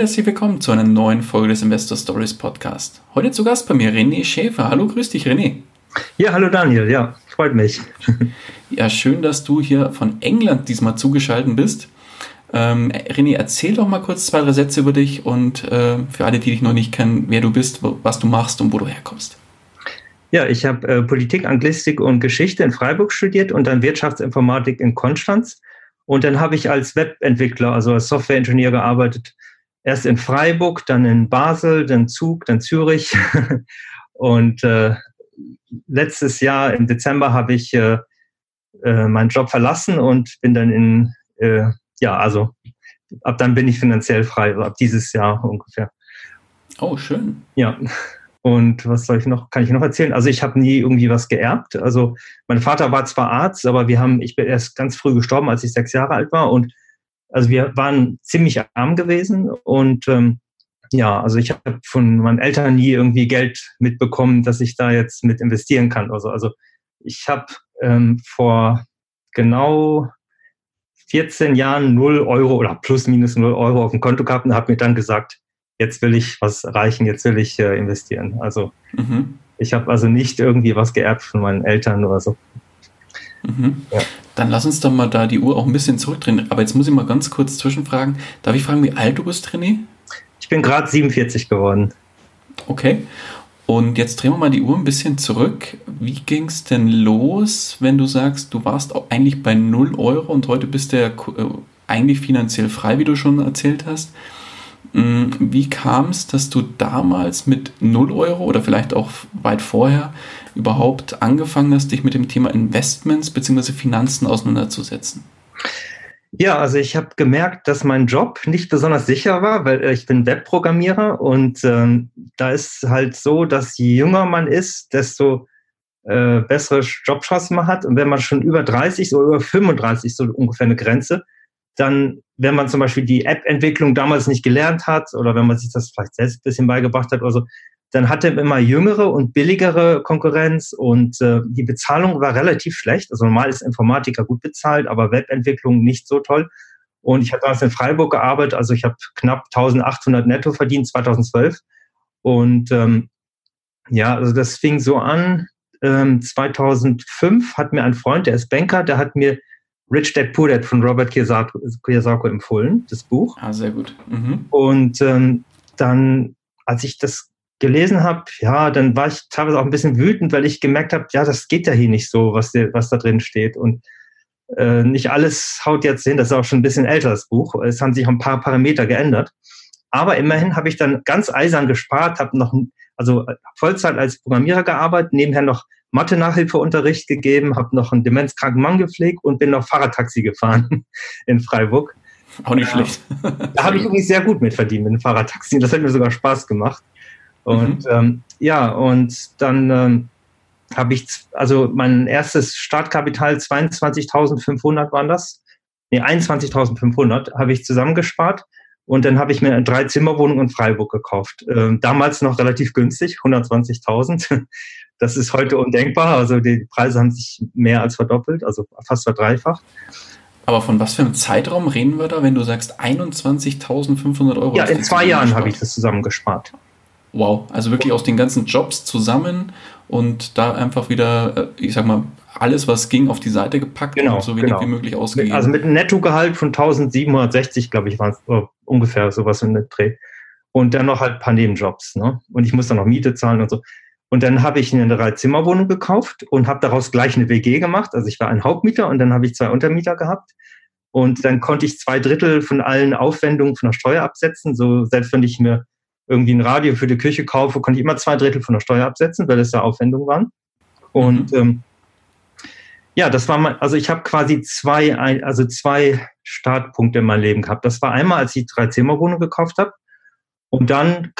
Und herzlich willkommen zu einer neuen Folge des Investor Stories Podcast. Heute zu Gast bei mir René Schäfer. Hallo, grüß dich, René. Ja, hallo Daniel, ja, freut mich. ja, schön, dass du hier von England diesmal zugeschaltet bist. Ähm, René, erzähl doch mal kurz zwei, drei Sätze über dich und äh, für alle, die dich noch nicht kennen, wer du bist, was du machst und wo du herkommst. Ja, ich habe äh, Politik, Anglistik und Geschichte in Freiburg studiert und dann Wirtschaftsinformatik in Konstanz. Und dann habe ich als Webentwickler, also als Softwareingenieur gearbeitet erst in Freiburg, dann in Basel, dann Zug, dann Zürich. Und äh, letztes Jahr im Dezember habe ich äh, äh, meinen Job verlassen und bin dann in, äh, ja, also ab dann bin ich finanziell frei, also ab dieses Jahr ungefähr. Oh, schön. Ja. Und was soll ich noch, kann ich noch erzählen? Also ich habe nie irgendwie was geerbt. Also mein Vater war zwar Arzt, aber wir haben, ich bin erst ganz früh gestorben, als ich sechs Jahre alt war und also wir waren ziemlich arm gewesen und ähm, ja, also ich habe von meinen Eltern nie irgendwie Geld mitbekommen, dass ich da jetzt mit investieren kann. Also, also ich habe ähm, vor genau 14 Jahren 0 Euro oder plus minus 0 Euro auf dem Konto gehabt und habe mir dann gesagt, jetzt will ich was erreichen, jetzt will ich äh, investieren. Also mhm. ich habe also nicht irgendwie was geerbt von meinen Eltern oder so. Mhm. Ja. Dann lass uns doch mal da die Uhr auch ein bisschen zurückdrehen. Aber jetzt muss ich mal ganz kurz zwischenfragen. Darf ich fragen, wie alt du bist, René? Ich bin gerade 47 geworden. Okay. Und jetzt drehen wir mal die Uhr ein bisschen zurück. Wie ging es denn los, wenn du sagst, du warst eigentlich bei 0 Euro und heute bist du ja äh, eigentlich finanziell frei, wie du schon erzählt hast? Mm, wie kam es, dass du damals mit 0 Euro oder vielleicht auch weit vorher überhaupt angefangen hast, dich mit dem Thema Investments bzw. Finanzen auseinanderzusetzen? Ja, also ich habe gemerkt, dass mein Job nicht besonders sicher war, weil äh, ich bin Webprogrammierer und ähm, da ist halt so, dass je jünger man ist, desto äh, bessere Jobchancen man hat. Und wenn man schon über 30 oder über 35 so ungefähr eine Grenze, dann, wenn man zum Beispiel die App-Entwicklung damals nicht gelernt hat oder wenn man sich das vielleicht selbst ein bisschen beigebracht hat oder so, dann hatte immer jüngere und billigere Konkurrenz und äh, die Bezahlung war relativ schlecht. Also normal ist Informatiker gut bezahlt, aber Webentwicklung nicht so toll. Und ich habe damals in Freiburg gearbeitet, also ich habe knapp 1800 netto verdient 2012. Und ähm, ja, also das fing so an. Ähm, 2005 hat mir ein Freund, der ist Banker, der hat mir Rich Dad Poor Dad von Robert Kiyosako empfohlen, das Buch. Ah, sehr gut. Mhm. Und ähm, dann, als ich das gelesen habe, ja, dann war ich teilweise auch ein bisschen wütend, weil ich gemerkt habe, ja, das geht ja hier nicht so, was, was da drin steht. Und äh, nicht alles haut jetzt hin, das ist auch schon ein bisschen älter, das Buch. Es haben sich auch ein paar Parameter geändert. Aber immerhin habe ich dann ganz eisern gespart, habe noch, also Vollzeit als Programmierer gearbeitet, nebenher noch Mathe-Nachhilfeunterricht gegeben, habe noch einen demenzkranken Mann gepflegt und bin noch Fahrradtaxi gefahren in Freiburg. Auch nicht schlecht. Da habe ich übrigens sehr gut mit verdient mit dem Fahrradtaxi. Das hat mir sogar Spaß gemacht. Und mhm. ähm, ja, und dann ähm, habe ich, also mein erstes Startkapital 22.500 waren das. Nee, 21.500 habe ich zusammengespart. Und dann habe ich mir eine Drei-Zimmer-Wohnung in Freiburg gekauft. Ähm, damals noch relativ günstig, 120.000. Das ist heute undenkbar. Also die Preise haben sich mehr als verdoppelt, also fast verdreifacht. Aber von was für einem Zeitraum reden wir da, wenn du sagst 21.500 Euro? Ja, in zwei Jahren habe ich das zusammengespart. Wow, also wirklich aus den ganzen Jobs zusammen und da einfach wieder, äh, ich sag mal, alles, was ging, auf die Seite gepackt genau, und so wenig genau. wie möglich ausgegeben. Also mit einem Nettogehalt von 1760, glaube ich, waren es oh, ungefähr sowas in der Dreh. Und dann noch halt ein paar Nebenjobs. Ne? Und ich muss dann noch Miete zahlen und so. Und dann habe ich eine Dreizimmerwohnung gekauft und habe daraus gleich eine WG gemacht. Also ich war ein Hauptmieter und dann habe ich zwei Untermieter gehabt. Und dann konnte ich zwei Drittel von allen Aufwendungen von der Steuer absetzen. So selbst wenn ich mir irgendwie ein Radio für die Küche kaufe, konnte ich immer zwei Drittel von der Steuer absetzen, weil das ja Aufwendungen waren. Und mhm. ähm, ja, das war mal, also ich habe quasi zwei, also zwei Startpunkte in meinem Leben gehabt. Das war einmal, als ich drei Zimmerwohnung gekauft habe. Und dann,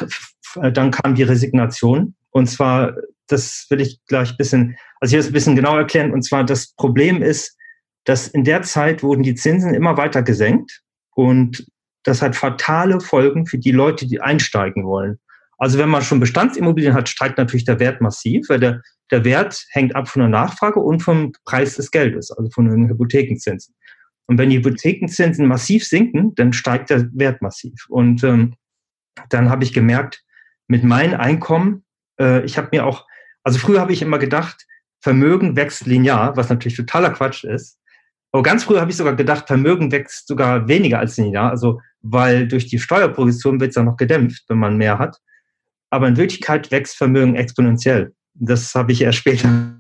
dann kam die Resignation. Und zwar, das will ich gleich ein bisschen, also hier ist ein bisschen genau erklären. Und zwar, das Problem ist, dass in der Zeit wurden die Zinsen immer weiter gesenkt. Und das hat fatale Folgen für die Leute, die einsteigen wollen. Also wenn man schon Bestandsimmobilien hat, steigt natürlich der Wert massiv, weil der, der Wert hängt ab von der Nachfrage und vom Preis des Geldes, also von den Hypothekenzinsen. Und wenn die Hypothekenzinsen massiv sinken, dann steigt der Wert massiv. Und ähm, dann habe ich gemerkt, mit meinem Einkommen, äh, ich habe mir auch, also früher habe ich immer gedacht, Vermögen wächst linear, was natürlich totaler Quatsch ist. Aber ganz früher habe ich sogar gedacht, Vermögen wächst sogar weniger als linear, also weil durch die Steuerposition wird es ja noch gedämpft, wenn man mehr hat. Aber in Wirklichkeit wächst Vermögen exponentiell. Das habe ich erst später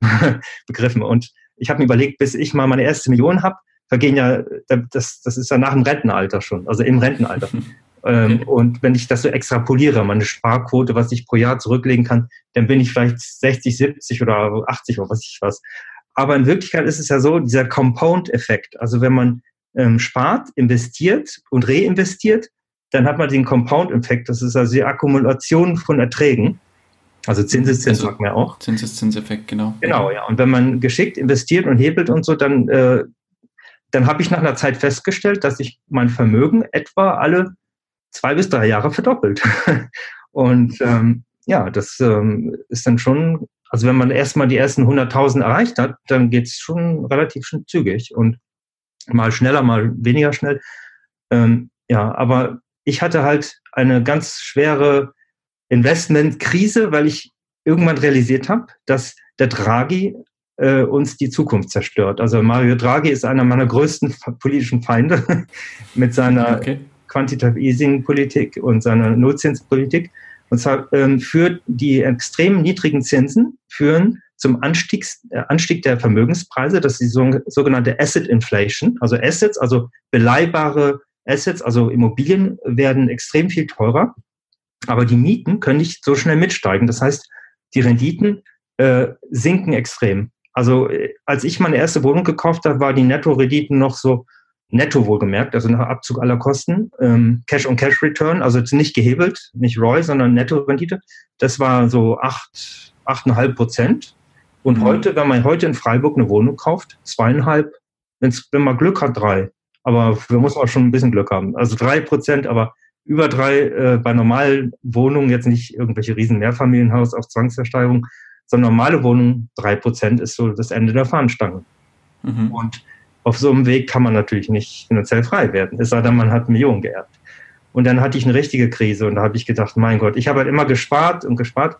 begriffen. Und ich habe mir überlegt, bis ich mal meine erste Million habe, vergehen ja, das, das ist ja nach dem Rentenalter schon, also im Rentenalter. Ähm, okay. Und wenn ich das so extrapoliere, meine Sparquote, was ich pro Jahr zurücklegen kann, dann bin ich vielleicht 60, 70 oder 80 oder was ich was. Aber in Wirklichkeit ist es ja so, dieser Compound-Effekt. Also wenn man ähm, spart, investiert und reinvestiert, dann hat man den Compound-Effekt. Das ist also die Akkumulation von Erträgen. Also Zinseszins also, sagt man auch. Zinseszinseffekt, genau. Genau, ja. Und wenn man geschickt investiert und hebelt und so, dann, äh, dann habe ich nach einer Zeit festgestellt, dass sich mein Vermögen etwa alle zwei bis drei Jahre verdoppelt. und ähm, ja, das ähm, ist dann schon, also wenn man erstmal die ersten 100.000 erreicht hat, dann geht es schon relativ schön zügig und mal schneller, mal weniger schnell. Ähm, ja, aber ich hatte halt eine ganz schwere Investmentkrise, weil ich irgendwann realisiert habe, dass der Draghi äh, uns die Zukunft zerstört. Also Mario Draghi ist einer meiner größten politischen Feinde mit seiner okay. Quantitative Easing Politik und seiner Nullzinspolitik. Und zwar ähm, führt die extrem niedrigen Zinsen führen zum Anstieg, äh, Anstieg der Vermögenspreise. Das ist die sogenannte Asset Inflation. Also Assets, also beleihbare Assets, also Immobilien werden extrem viel teurer, aber die Mieten können nicht so schnell mitsteigen. Das heißt, die Renditen äh, sinken extrem. Also äh, als ich meine erste Wohnung gekauft habe, war die Netto-Renditen noch so netto wohlgemerkt, also nach Abzug aller Kosten, ähm, Cash on Cash Return, also jetzt nicht gehebelt, nicht ROI, sondern Netto-Rendite. Das war so acht, achteinhalb Prozent. Und mhm. heute, wenn man heute in Freiburg eine Wohnung kauft, zweieinhalb, wenn's, wenn man Glück hat, drei. Aber da muss man schon ein bisschen Glück haben. Also drei Prozent, aber über drei äh, bei normalen Wohnungen, jetzt nicht irgendwelche riesen Mehrfamilienhaus auf Zwangsversteigerung, sondern normale Wohnungen, drei Prozent ist so das Ende der Fahnenstange. Mhm. Und auf so einem Weg kann man natürlich nicht finanziell frei werden, es sei denn, man hat Millionen geerbt. Und dann hatte ich eine richtige Krise und da habe ich gedacht, mein Gott, ich habe halt immer gespart und gespart.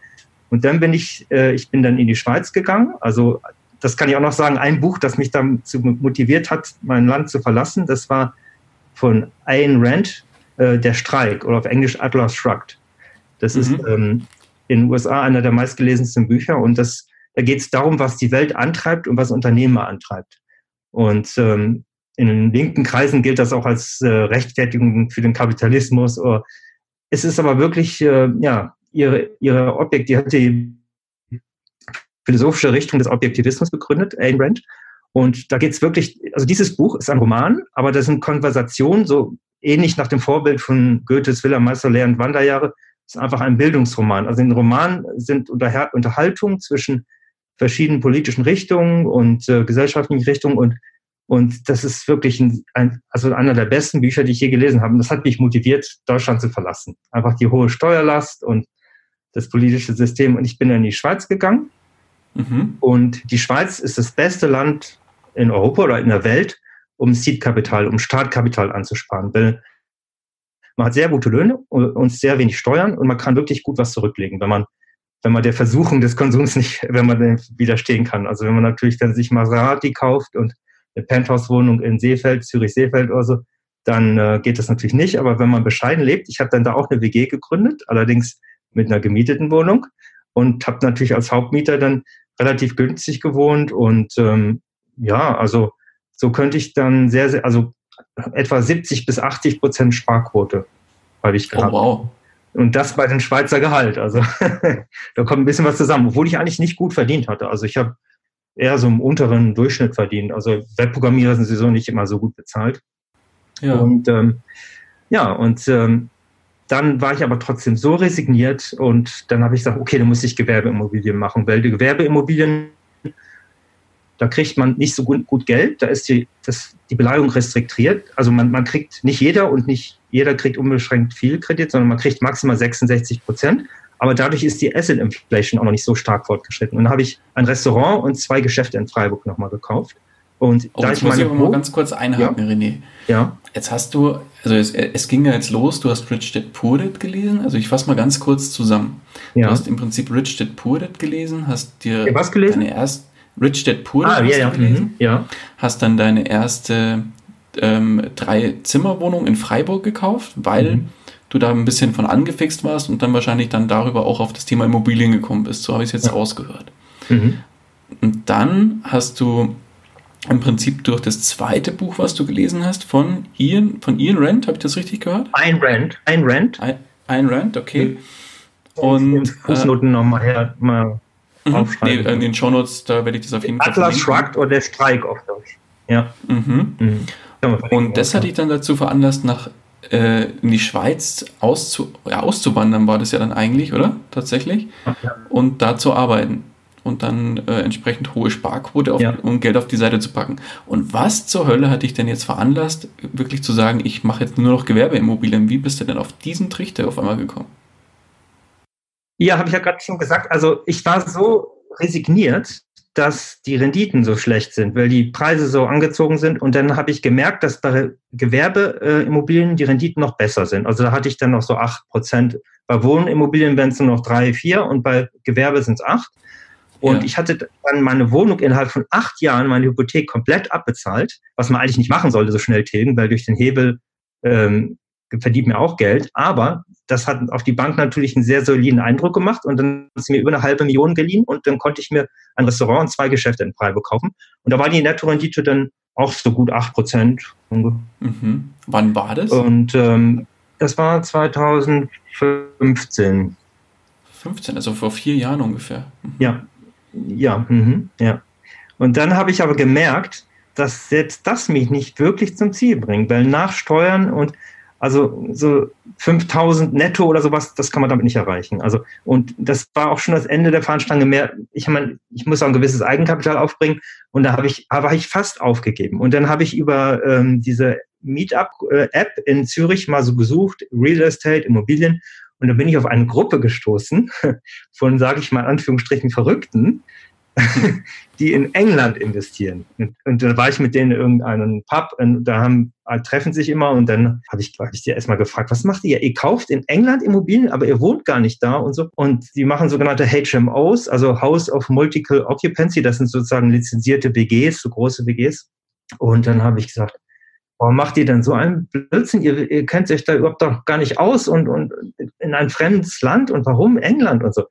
Und dann bin ich, äh, ich bin dann in die Schweiz gegangen, also das kann ich auch noch sagen, ein Buch, das mich dazu motiviert hat, mein Land zu verlassen, das war von Ayn Rand, äh, Der Streik oder auf Englisch Atlas Shrugged. Das mhm. ist ähm, in den USA einer der meistgelesensten Bücher und das, da geht es darum, was die Welt antreibt und was Unternehmer antreibt. Und ähm, in den linken Kreisen gilt das auch als äh, Rechtfertigung für den Kapitalismus. Oder es ist aber wirklich, äh, ja, ihre, ihre Objekt, die hat die philosophische Richtung des Objektivismus begründet, Ayn Rand. Und da geht es wirklich, also dieses Buch ist ein Roman, aber das sind Konversationen, so ähnlich nach dem Vorbild von Goethes Villa Meisterlehr und Wanderjahre, ist einfach ein Bildungsroman. Also in Roman sind Unterhaltungen zwischen verschiedenen politischen Richtungen und äh, gesellschaftlichen Richtungen und und das ist wirklich ein, ein, also einer der besten Bücher, die ich je gelesen habe. Und das hat mich motiviert, Deutschland zu verlassen. Einfach die hohe Steuerlast und das politische System. Und ich bin dann in die Schweiz gegangen Mhm. Und die Schweiz ist das beste Land in Europa oder in der Welt, um Seedkapital, um Startkapital anzusparen. Weil man hat sehr gute Löhne und sehr wenig Steuern und man kann wirklich gut was zurücklegen, wenn man, wenn man der Versuchung des Konsums nicht, wenn man dem widerstehen kann. Also wenn man natürlich dann sich Maserati kauft und eine Penthouse-Wohnung in Seefeld, Zürich-Seefeld oder so, dann äh, geht das natürlich nicht. Aber wenn man bescheiden lebt, ich habe dann da auch eine WG gegründet, allerdings mit einer gemieteten Wohnung und habe natürlich als Hauptmieter dann relativ günstig gewohnt und ähm, ja, also so könnte ich dann sehr, sehr, also etwa 70 bis 80 Prozent Sparquote habe ich gehabt. Oh, wow. Und das bei den Schweizer Gehalt. Also da kommt ein bisschen was zusammen, obwohl ich eigentlich nicht gut verdient hatte. Also ich habe eher so im unteren Durchschnitt verdient. Also Webprogrammierer sind sowieso nicht immer so gut bezahlt. Ja. Und ähm, ja, und ähm, dann war ich aber trotzdem so resigniert und dann habe ich gesagt, okay, dann muss ich Gewerbeimmobilien machen, weil die Gewerbeimmobilien, da kriegt man nicht so gut, gut Geld, da ist die, das, die Beleihung restriktiert. Also man, man kriegt nicht jeder und nicht jeder kriegt unbeschränkt viel Kredit, sondern man kriegt maximal 66 Prozent. Aber dadurch ist die Asset Inflation auch noch nicht so stark fortgeschritten. Und dann habe ich ein Restaurant und zwei Geschäfte in Freiburg nochmal gekauft. Und oh, da ich meine. Muss ich mal ganz kurz einhaken, ja. René. Ja. Jetzt hast du, also es, es, ging ja jetzt los, du hast Rich Dad Poor Dad gelesen. Also ich fasse mal ganz kurz zusammen. Ja. Du hast im Prinzip Rich Dad Poor Dad gelesen, hast dir ja, was gelesen? deine erste Rich Dad Poor Dad ah, ja, ja. Mhm. Ja. Hast dann deine erste ähm, Drei-Zimmer-Wohnung in Freiburg gekauft, weil mhm. du da ein bisschen von angefixt warst und dann wahrscheinlich dann darüber auch auf das Thema Immobilien gekommen bist. So habe ich es jetzt rausgehört. Mhm. Und dann hast du im Prinzip durch das zweite Buch, was du gelesen hast, von Ian, von Ian Rand, habe ich das richtig gehört? Ein Rand, ein Rand. Ein, ein Rand, okay. Mhm. Und Fußnoten äh, nochmal her, mal mhm. aufschreiben. Nee, in den Shownotes, da werde ich das auf jeden Fall Atlas Shrugged oder der Streik auf Deutsch. Ja. Mhm. Mhm. Und das hat dich dann dazu veranlasst, nach äh, in die Schweiz auszu ja, auszuwandern, war das ja dann eigentlich, oder? Tatsächlich. Ja. Und da zu arbeiten und dann äh, entsprechend hohe Sparquote, auf, ja. um Geld auf die Seite zu packen. Und was zur Hölle hat dich denn jetzt veranlasst, wirklich zu sagen, ich mache jetzt nur noch Gewerbeimmobilien? Wie bist du denn auf diesen Trichter auf einmal gekommen? Ja, habe ich ja gerade schon gesagt. Also ich war so resigniert, dass die Renditen so schlecht sind, weil die Preise so angezogen sind. Und dann habe ich gemerkt, dass bei Gewerbeimmobilien die Renditen noch besser sind. Also da hatte ich dann noch so acht Prozent. Bei Wohnimmobilien wären es nur noch drei, vier und bei Gewerbe sind es acht. Und ja. ich hatte dann meine Wohnung innerhalb von acht Jahren, meine Hypothek komplett abbezahlt, was man eigentlich nicht machen sollte, so schnell tilgen, weil durch den Hebel ähm, verdient mir auch Geld. Aber das hat auf die Bank natürlich einen sehr soliden Eindruck gemacht und dann hat sie mir über eine halbe Million geliehen und dann konnte ich mir ein Restaurant und zwei Geschäfte in Freiburg kaufen. Und da war die Nettorendite dann auch so gut acht Prozent. Mhm. Wann war das? Und ähm, das war 2015. 15, also vor vier Jahren ungefähr. Mhm. Ja, ja, mhm, ja. Und dann habe ich aber gemerkt, dass selbst das mich nicht wirklich zum Ziel bringt, weil nach Steuern und also so 5000 netto oder sowas, das kann man damit nicht erreichen. Also, und das war auch schon das Ende der Fahnenstange mehr. Ich meine, ich muss auch ein gewisses Eigenkapital aufbringen und da habe ich, aber ich fast aufgegeben. Und dann habe ich über ähm, diese Meetup-App in Zürich mal so gesucht, Real Estate, Immobilien. Und da bin ich auf eine Gruppe gestoßen von, sage ich mal, Anführungsstrichen Verrückten, die in England investieren. Und, und dann war ich mit denen in irgendeinem Pub und da haben, äh, treffen sich immer und dann habe ich, hab ich dir erstmal gefragt, was macht ihr? Ihr kauft in England Immobilien, aber ihr wohnt gar nicht da und so. Und die machen sogenannte HMOs, also House of Multiple Occupancy. Das sind sozusagen lizenzierte WGs, so große WGs. Und dann habe ich gesagt, warum macht ihr denn so einen Blödsinn? Ihr, ihr kennt euch da überhaupt doch gar nicht aus und, und in ein fremdes Land und warum England und so.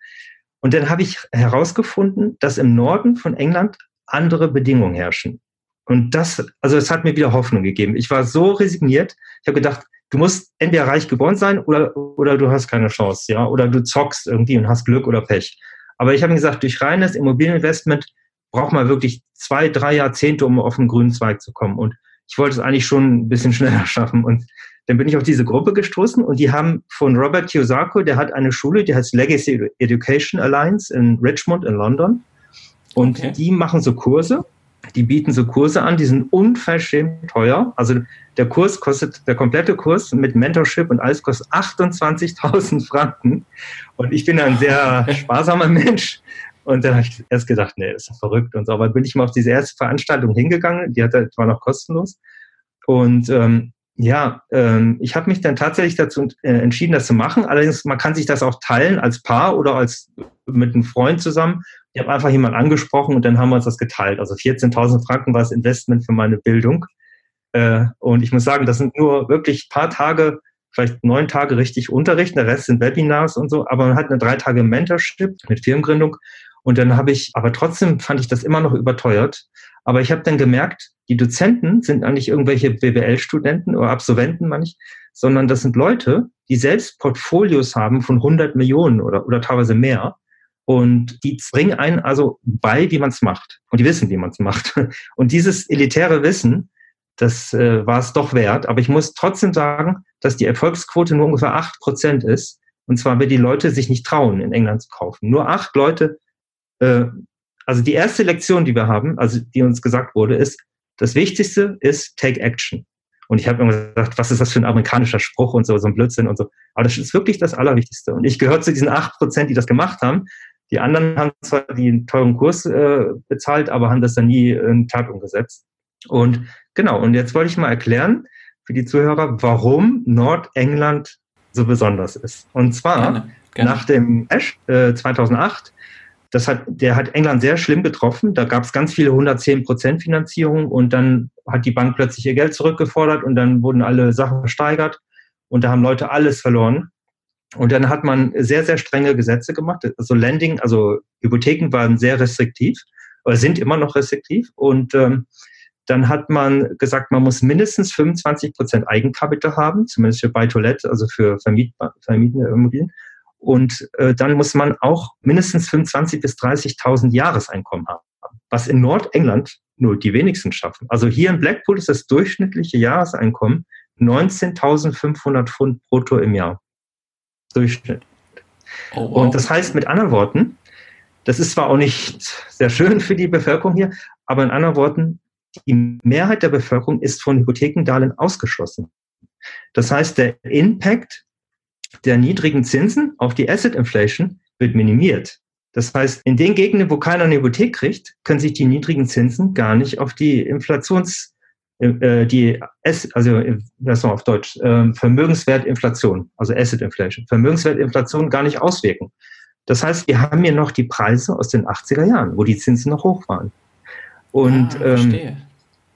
Und dann habe ich herausgefunden, dass im Norden von England andere Bedingungen herrschen. Und das, also es hat mir wieder Hoffnung gegeben. Ich war so resigniert. Ich habe gedacht, du musst entweder reich geboren sein oder, oder du hast keine Chance, ja, oder du zockst irgendwie und hast Glück oder Pech. Aber ich habe gesagt, durch reines Immobilieninvestment braucht man wirklich zwei, drei Jahrzehnte, um auf den grünen Zweig zu kommen. Und ich wollte es eigentlich schon ein bisschen schneller schaffen. Und dann bin ich auf diese Gruppe gestoßen und die haben von Robert Kiyosako, der hat eine Schule, die heißt Legacy Education Alliance in Richmond in London. Und okay. die machen so Kurse, die bieten so Kurse an, die sind unverschämt teuer. Also der Kurs kostet, der komplette Kurs mit Mentorship und alles kostet 28.000 Franken. Und ich bin ein sehr sparsamer Mensch. Und dann habe ich erst gedacht, nee, ist verrückt und so. Aber bin ich mal auf diese erste Veranstaltung hingegangen, die hat, war noch kostenlos. Und ähm, ja, ähm, ich habe mich dann tatsächlich dazu äh, entschieden, das zu machen. Allerdings, man kann sich das auch teilen als Paar oder als mit einem Freund zusammen. Ich habe einfach jemanden angesprochen und dann haben wir uns das geteilt. Also 14.000 Franken war das Investment für meine Bildung. Äh, und ich muss sagen, das sind nur wirklich paar Tage, vielleicht neun Tage richtig Unterricht. Der Rest sind Webinars und so. Aber man hat eine drei Tage Mentorship mit Firmengründung. Und dann habe ich, aber trotzdem fand ich das immer noch überteuert. Aber ich habe dann gemerkt, die Dozenten sind eigentlich irgendwelche BWL-Studenten oder Absolventen manch, sondern das sind Leute, die selbst Portfolios haben von 100 Millionen oder, oder teilweise mehr. Und die bringen einen also bei, wie man es macht. Und die wissen, wie man es macht. Und dieses elitäre Wissen, das äh, war es doch wert. Aber ich muss trotzdem sagen, dass die Erfolgsquote nur ungefähr acht Prozent ist. Und zwar, wenn die Leute sich nicht trauen, in England zu kaufen. Nur acht Leute, äh, also die erste Lektion, die wir haben, also die uns gesagt wurde, ist, das Wichtigste ist Take Action. Und ich habe immer gesagt, was ist das für ein amerikanischer Spruch und so, so ein Blödsinn und so. Aber das ist wirklich das Allerwichtigste. Und ich gehöre zu diesen acht Prozent, die das gemacht haben. Die anderen haben zwar den teuren Kurs äh, bezahlt, aber haben das dann nie in Tat umgesetzt. Und genau, und jetzt wollte ich mal erklären für die Zuhörer, warum Nordengland so besonders ist. Und zwar gerne, gerne. nach dem Ash äh, 2008 das hat, der hat England sehr schlimm getroffen. Da gab es ganz viele 110 Prozent Finanzierung und dann hat die Bank plötzlich ihr Geld zurückgefordert und dann wurden alle Sachen versteigert und da haben Leute alles verloren. Und dann hat man sehr, sehr strenge Gesetze gemacht. Also Lending, also Hypotheken waren sehr restriktiv oder sind immer noch restriktiv. Und ähm, dann hat man gesagt, man muss mindestens 25 Prozent Eigenkapital haben, zumindest für Buy to Let, also für Vermiet, vermietende Immobilien. Und äh, dann muss man auch mindestens 25.000 bis 30.000 Jahreseinkommen haben, was in Nordengland nur die wenigsten schaffen. Also hier in Blackpool ist das durchschnittliche Jahreseinkommen 19.500 Pfund brutto im Jahr. Durchschnitt. Oh, wow. Und das heißt mit anderen Worten, das ist zwar auch nicht sehr schön für die Bevölkerung hier, aber in anderen Worten, die Mehrheit der Bevölkerung ist von Hypothekendarlehen ausgeschlossen. Das heißt, der Impact der niedrigen Zinsen auf die Asset Inflation wird minimiert. Das heißt, in den Gegenden, wo keiner eine Hypothek kriegt, können sich die niedrigen Zinsen gar nicht auf die Inflations, äh, die, also, das noch auf Deutsch, äh, Vermögenswertinflation, also Asset Inflation, Vermögenswertinflation gar nicht auswirken. Das heißt, wir haben hier noch die Preise aus den 80er Jahren, wo die Zinsen noch hoch waren. Und, ah, ähm,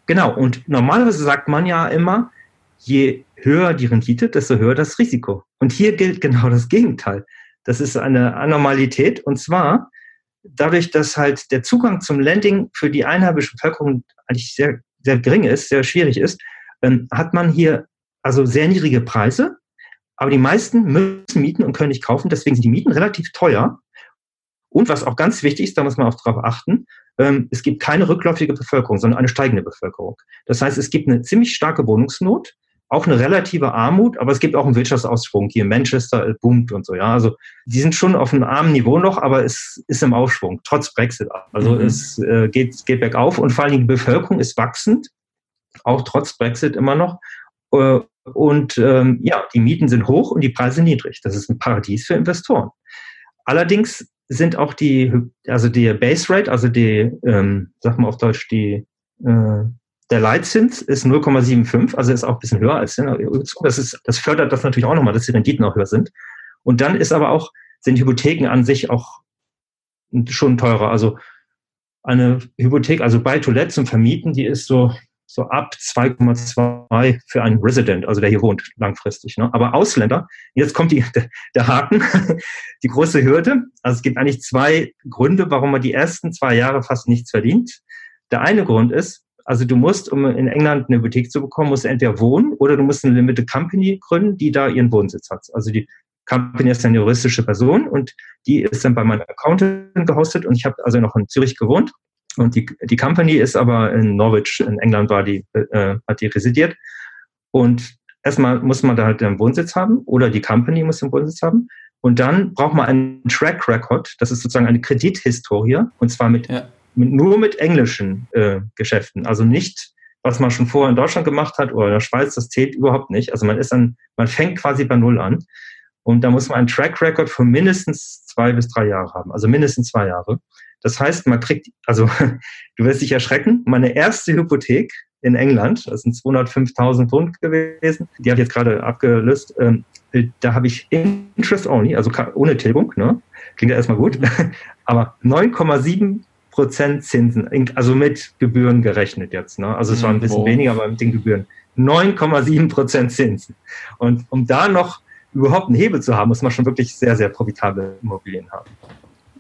genau. Und normalerweise sagt man ja immer, je höher die Rendite, desto höher das Risiko. Und hier gilt genau das Gegenteil. Das ist eine Anormalität und zwar dadurch, dass halt der Zugang zum Lending für die einheimische Bevölkerung eigentlich sehr, sehr gering ist, sehr schwierig ist, ähm, hat man hier also sehr niedrige Preise, aber die meisten müssen mieten und können nicht kaufen, deswegen sind die Mieten relativ teuer. Und was auch ganz wichtig ist, da muss man auch darauf achten, ähm, es gibt keine rückläufige Bevölkerung, sondern eine steigende Bevölkerung. Das heißt, es gibt eine ziemlich starke Wohnungsnot auch eine relative Armut, aber es gibt auch einen Wirtschaftsausschwung. Hier Manchester boomt und so, ja. Also die sind schon auf einem armen Niveau noch, aber es ist im Aufschwung, trotz Brexit. Also mhm. es äh, geht, geht bergauf und vor allem die Bevölkerung ist wachsend, auch trotz Brexit immer noch. Äh, und ähm, ja, die Mieten sind hoch und die Preise niedrig. Das ist ein Paradies für Investoren. Allerdings sind auch die, also die Base Rate, also die, ähm, sag mal auf Deutsch, die äh, der Leitzins ist 0,75, also ist auch ein bisschen höher als das ist, das fördert das natürlich auch nochmal, dass die Renditen auch höher sind. Und dann ist aber auch, sind Hypotheken an sich auch schon teurer. Also eine Hypothek, also bei Toilette zum Vermieten, die ist so, so ab 2,2 für einen Resident, also der hier wohnt langfristig. Ne? Aber Ausländer, jetzt kommt die, der, der Haken, die große Hürde. Also es gibt eigentlich zwei Gründe, warum man die ersten zwei Jahre fast nichts verdient. Der eine Grund ist, also du musst, um in England eine Boutique zu bekommen, musst du entweder wohnen oder du musst eine Limited Company gründen, die da ihren Wohnsitz hat. Also die Company ist eine juristische Person und die ist dann bei meinem Accountant gehostet und ich habe also noch in Zürich gewohnt. Und die, die Company ist aber in Norwich, in England war die, äh, hat die residiert. Und erstmal muss man da halt einen Wohnsitz haben oder die Company muss einen Wohnsitz haben. Und dann braucht man einen Track Record, das ist sozusagen eine Kredithistorie und zwar mit ja mit, nur mit englischen äh, Geschäften. Also nicht, was man schon vorher in Deutschland gemacht hat oder in der Schweiz, das zählt überhaupt nicht. Also man ist dann, man fängt quasi bei Null an. Und da muss man einen Track Record von mindestens zwei bis drei Jahren haben. Also mindestens zwei Jahre. Das heißt, man kriegt, also du wirst dich erschrecken, meine erste Hypothek in England, das sind 205.000 Pfund gewesen, die habe ich jetzt gerade abgelöst, ähm, da habe ich Interest only, also ohne Tilgung, ne? klingt ja erstmal gut, aber 9,7 Prozent Zinsen, also mit Gebühren gerechnet jetzt. Ne? Also es war ein bisschen oh. weniger, aber mit den Gebühren. 9,7 Prozent Zinsen. Und um da noch überhaupt einen Hebel zu haben, muss man schon wirklich sehr, sehr profitable Immobilien haben.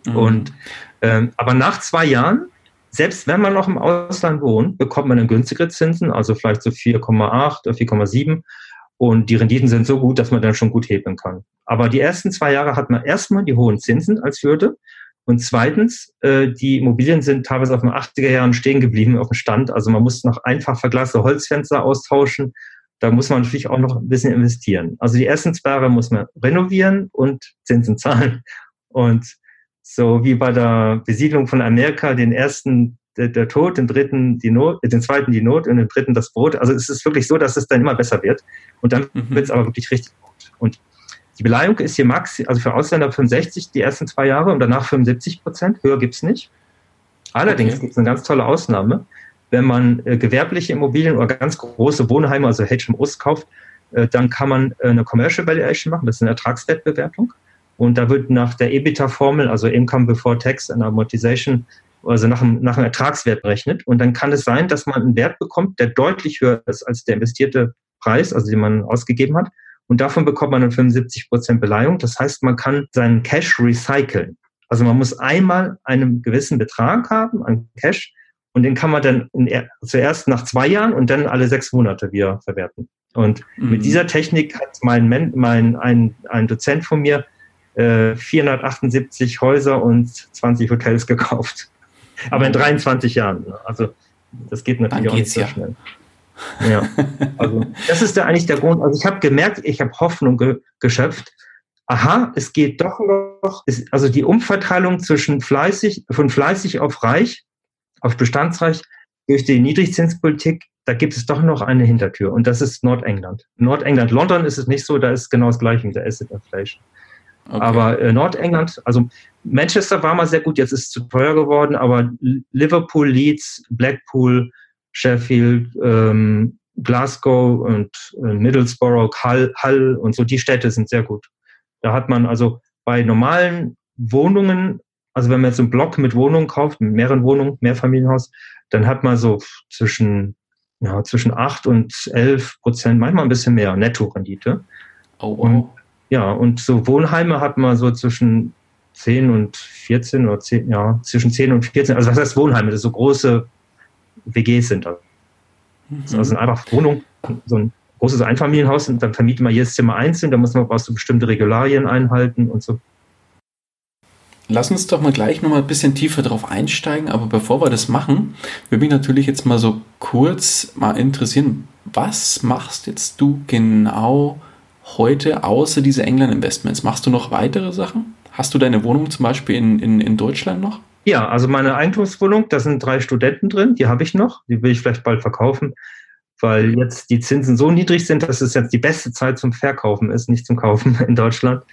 Mhm. Und ähm, aber nach zwei Jahren, selbst wenn man noch im Ausland wohnt, bekommt man dann günstigere Zinsen, also vielleicht so 4,8 oder 4,7. Und die Renditen sind so gut, dass man dann schon gut hebeln kann. Aber die ersten zwei Jahre hat man erstmal die hohen Zinsen als Hürde Und zweitens, äh, die Immobilien sind teilweise auf den 80er Jahren stehen geblieben auf dem Stand. Also man muss noch einfach verglaste Holzfenster austauschen. Da muss man natürlich auch noch ein bisschen investieren. Also die ersten zwei Jahre muss man renovieren und Zinsen zahlen. Und so wie bei der Besiedlung von Amerika, den ersten der, der Tod, den dritten die Not, den zweiten die Not und den dritten das Brot. Also es ist wirklich so, dass es dann immer besser wird. Und dann mhm. wird es aber wirklich richtig gut. Und die Beleihung ist hier max, also für Ausländer 65 die ersten zwei Jahre und danach 75 Prozent. Höher gibt's nicht. Allerdings okay. gibt es eine ganz tolle Ausnahme. Wenn man äh, gewerbliche Immobilien oder ganz große Wohnheime, also HMOs kauft, äh, dann kann man äh, eine Commercial Valuation machen. Das ist eine Ertragswertbewertung. Und da wird nach der EBITDA-Formel, also Income Before Tax and Amortization, also nach einem, nach einem Ertragswert berechnet. Und dann kann es sein, dass man einen Wert bekommt, der deutlich höher ist als der investierte Preis, also den man ausgegeben hat. Und davon bekommt man dann 75 Prozent Beleihung. Das heißt, man kann seinen Cash recyceln. Also man muss einmal einen gewissen Betrag haben an Cash und den kann man dann in, zuerst nach zwei Jahren und dann alle sechs Monate wieder verwerten. Und mhm. mit dieser Technik hat mein, mein ein, ein Dozent von mir äh, 478 Häuser und 20 Hotels gekauft. Aber in 23 Jahren. Also das geht natürlich auch nicht so ja. schnell. Ja, also das ist da eigentlich der Grund. Also ich habe gemerkt, ich habe Hoffnung ge geschöpft. Aha, es geht doch noch. Ist, also die Umverteilung zwischen fleißig, von fleißig auf reich, auf bestandsreich durch die Niedrigzinspolitik, da gibt es doch noch eine Hintertür und das ist Nordengland. Nordengland, London ist es nicht so, da ist genau das Gleiche mit der Asset Inflation. Okay. Aber äh, Nordengland, also Manchester war mal sehr gut, jetzt ist es zu teuer geworden, aber Liverpool, Leeds, Blackpool, Sheffield, ähm, Glasgow und äh, Middlesbrough, Hull, Hull und so, die Städte sind sehr gut. Da hat man also bei normalen Wohnungen, also wenn man jetzt einen Block mit Wohnungen kauft, mit mehreren Wohnungen, Mehrfamilienhaus, dann hat man so zwischen, ja, zwischen acht und elf Prozent, manchmal ein bisschen mehr Netto-Rendite. Oh, oh. Und, ja, und so Wohnheime hat man so zwischen 10 und 14 oder 10, ja, zwischen 10 und 14. Also was heißt Wohnheime? Das sind so große WGs sind da. Mhm. Also einfach Wohnungen, so ein großes Einfamilienhaus und dann vermietet man jedes Zimmer einzeln, da muss man brauchst du bestimmte Regularien einhalten und so. Lass uns doch mal gleich nochmal ein bisschen tiefer drauf einsteigen, aber bevor wir das machen, würde mich natürlich jetzt mal so kurz mal interessieren, was machst jetzt du genau heute außer diese England-Investments? Machst du noch weitere Sachen? Hast du deine Wohnung zum Beispiel in, in, in Deutschland noch? Ja, also meine Eigentumswohnung, da sind drei Studenten drin, die habe ich noch, die will ich vielleicht bald verkaufen, weil jetzt die Zinsen so niedrig sind, dass es jetzt die beste Zeit zum Verkaufen ist, nicht zum Kaufen in Deutschland.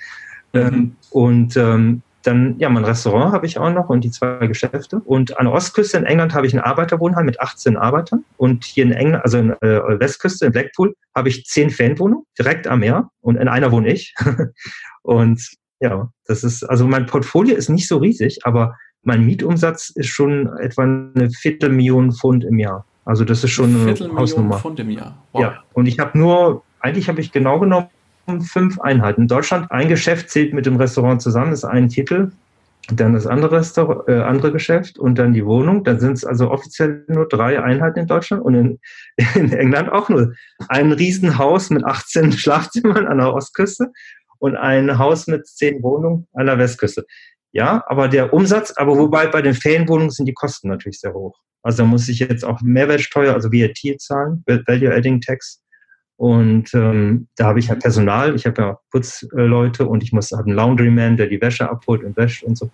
Mhm. Ähm, und ähm, dann, ja, mein Restaurant habe ich auch noch und die zwei Geschäfte. Und an der Ostküste in England habe ich ein Arbeiterwohnheim mit 18 Arbeitern. Und hier in England, also in äh, Westküste, in Blackpool, habe ich zehn Fanwohnungen direkt am Meer. Und in einer wohne ich. und ja, das ist, also mein Portfolio ist nicht so riesig, aber mein Mietumsatz ist schon etwa eine Viertelmillion Pfund im Jahr. Also das ist schon eine Viertelmillion Hausnummer. Pfund im Jahr. Wow. Ja, und ich habe nur, eigentlich habe ich genau genommen fünf Einheiten. In Deutschland ein Geschäft zählt mit dem Restaurant zusammen, das ist ein Titel, dann das andere, äh, andere Geschäft und dann die Wohnung. Dann sind es also offiziell nur drei Einheiten in Deutschland und in, in England auch nur ein Riesenhaus mit 18 Schlafzimmern an der Ostküste und ein Haus mit zehn Wohnungen an der Westküste. Ja, aber der Umsatz, aber wobei bei den Ferienwohnungen sind die Kosten natürlich sehr hoch. Also da muss ich jetzt auch Mehrwertsteuer, also VAT zahlen, Value Adding Tax. Und ähm, da habe ich ja Personal, ich habe ja Putzleute und ich muss habe einen Laundryman, der die Wäsche abholt und wäscht und so.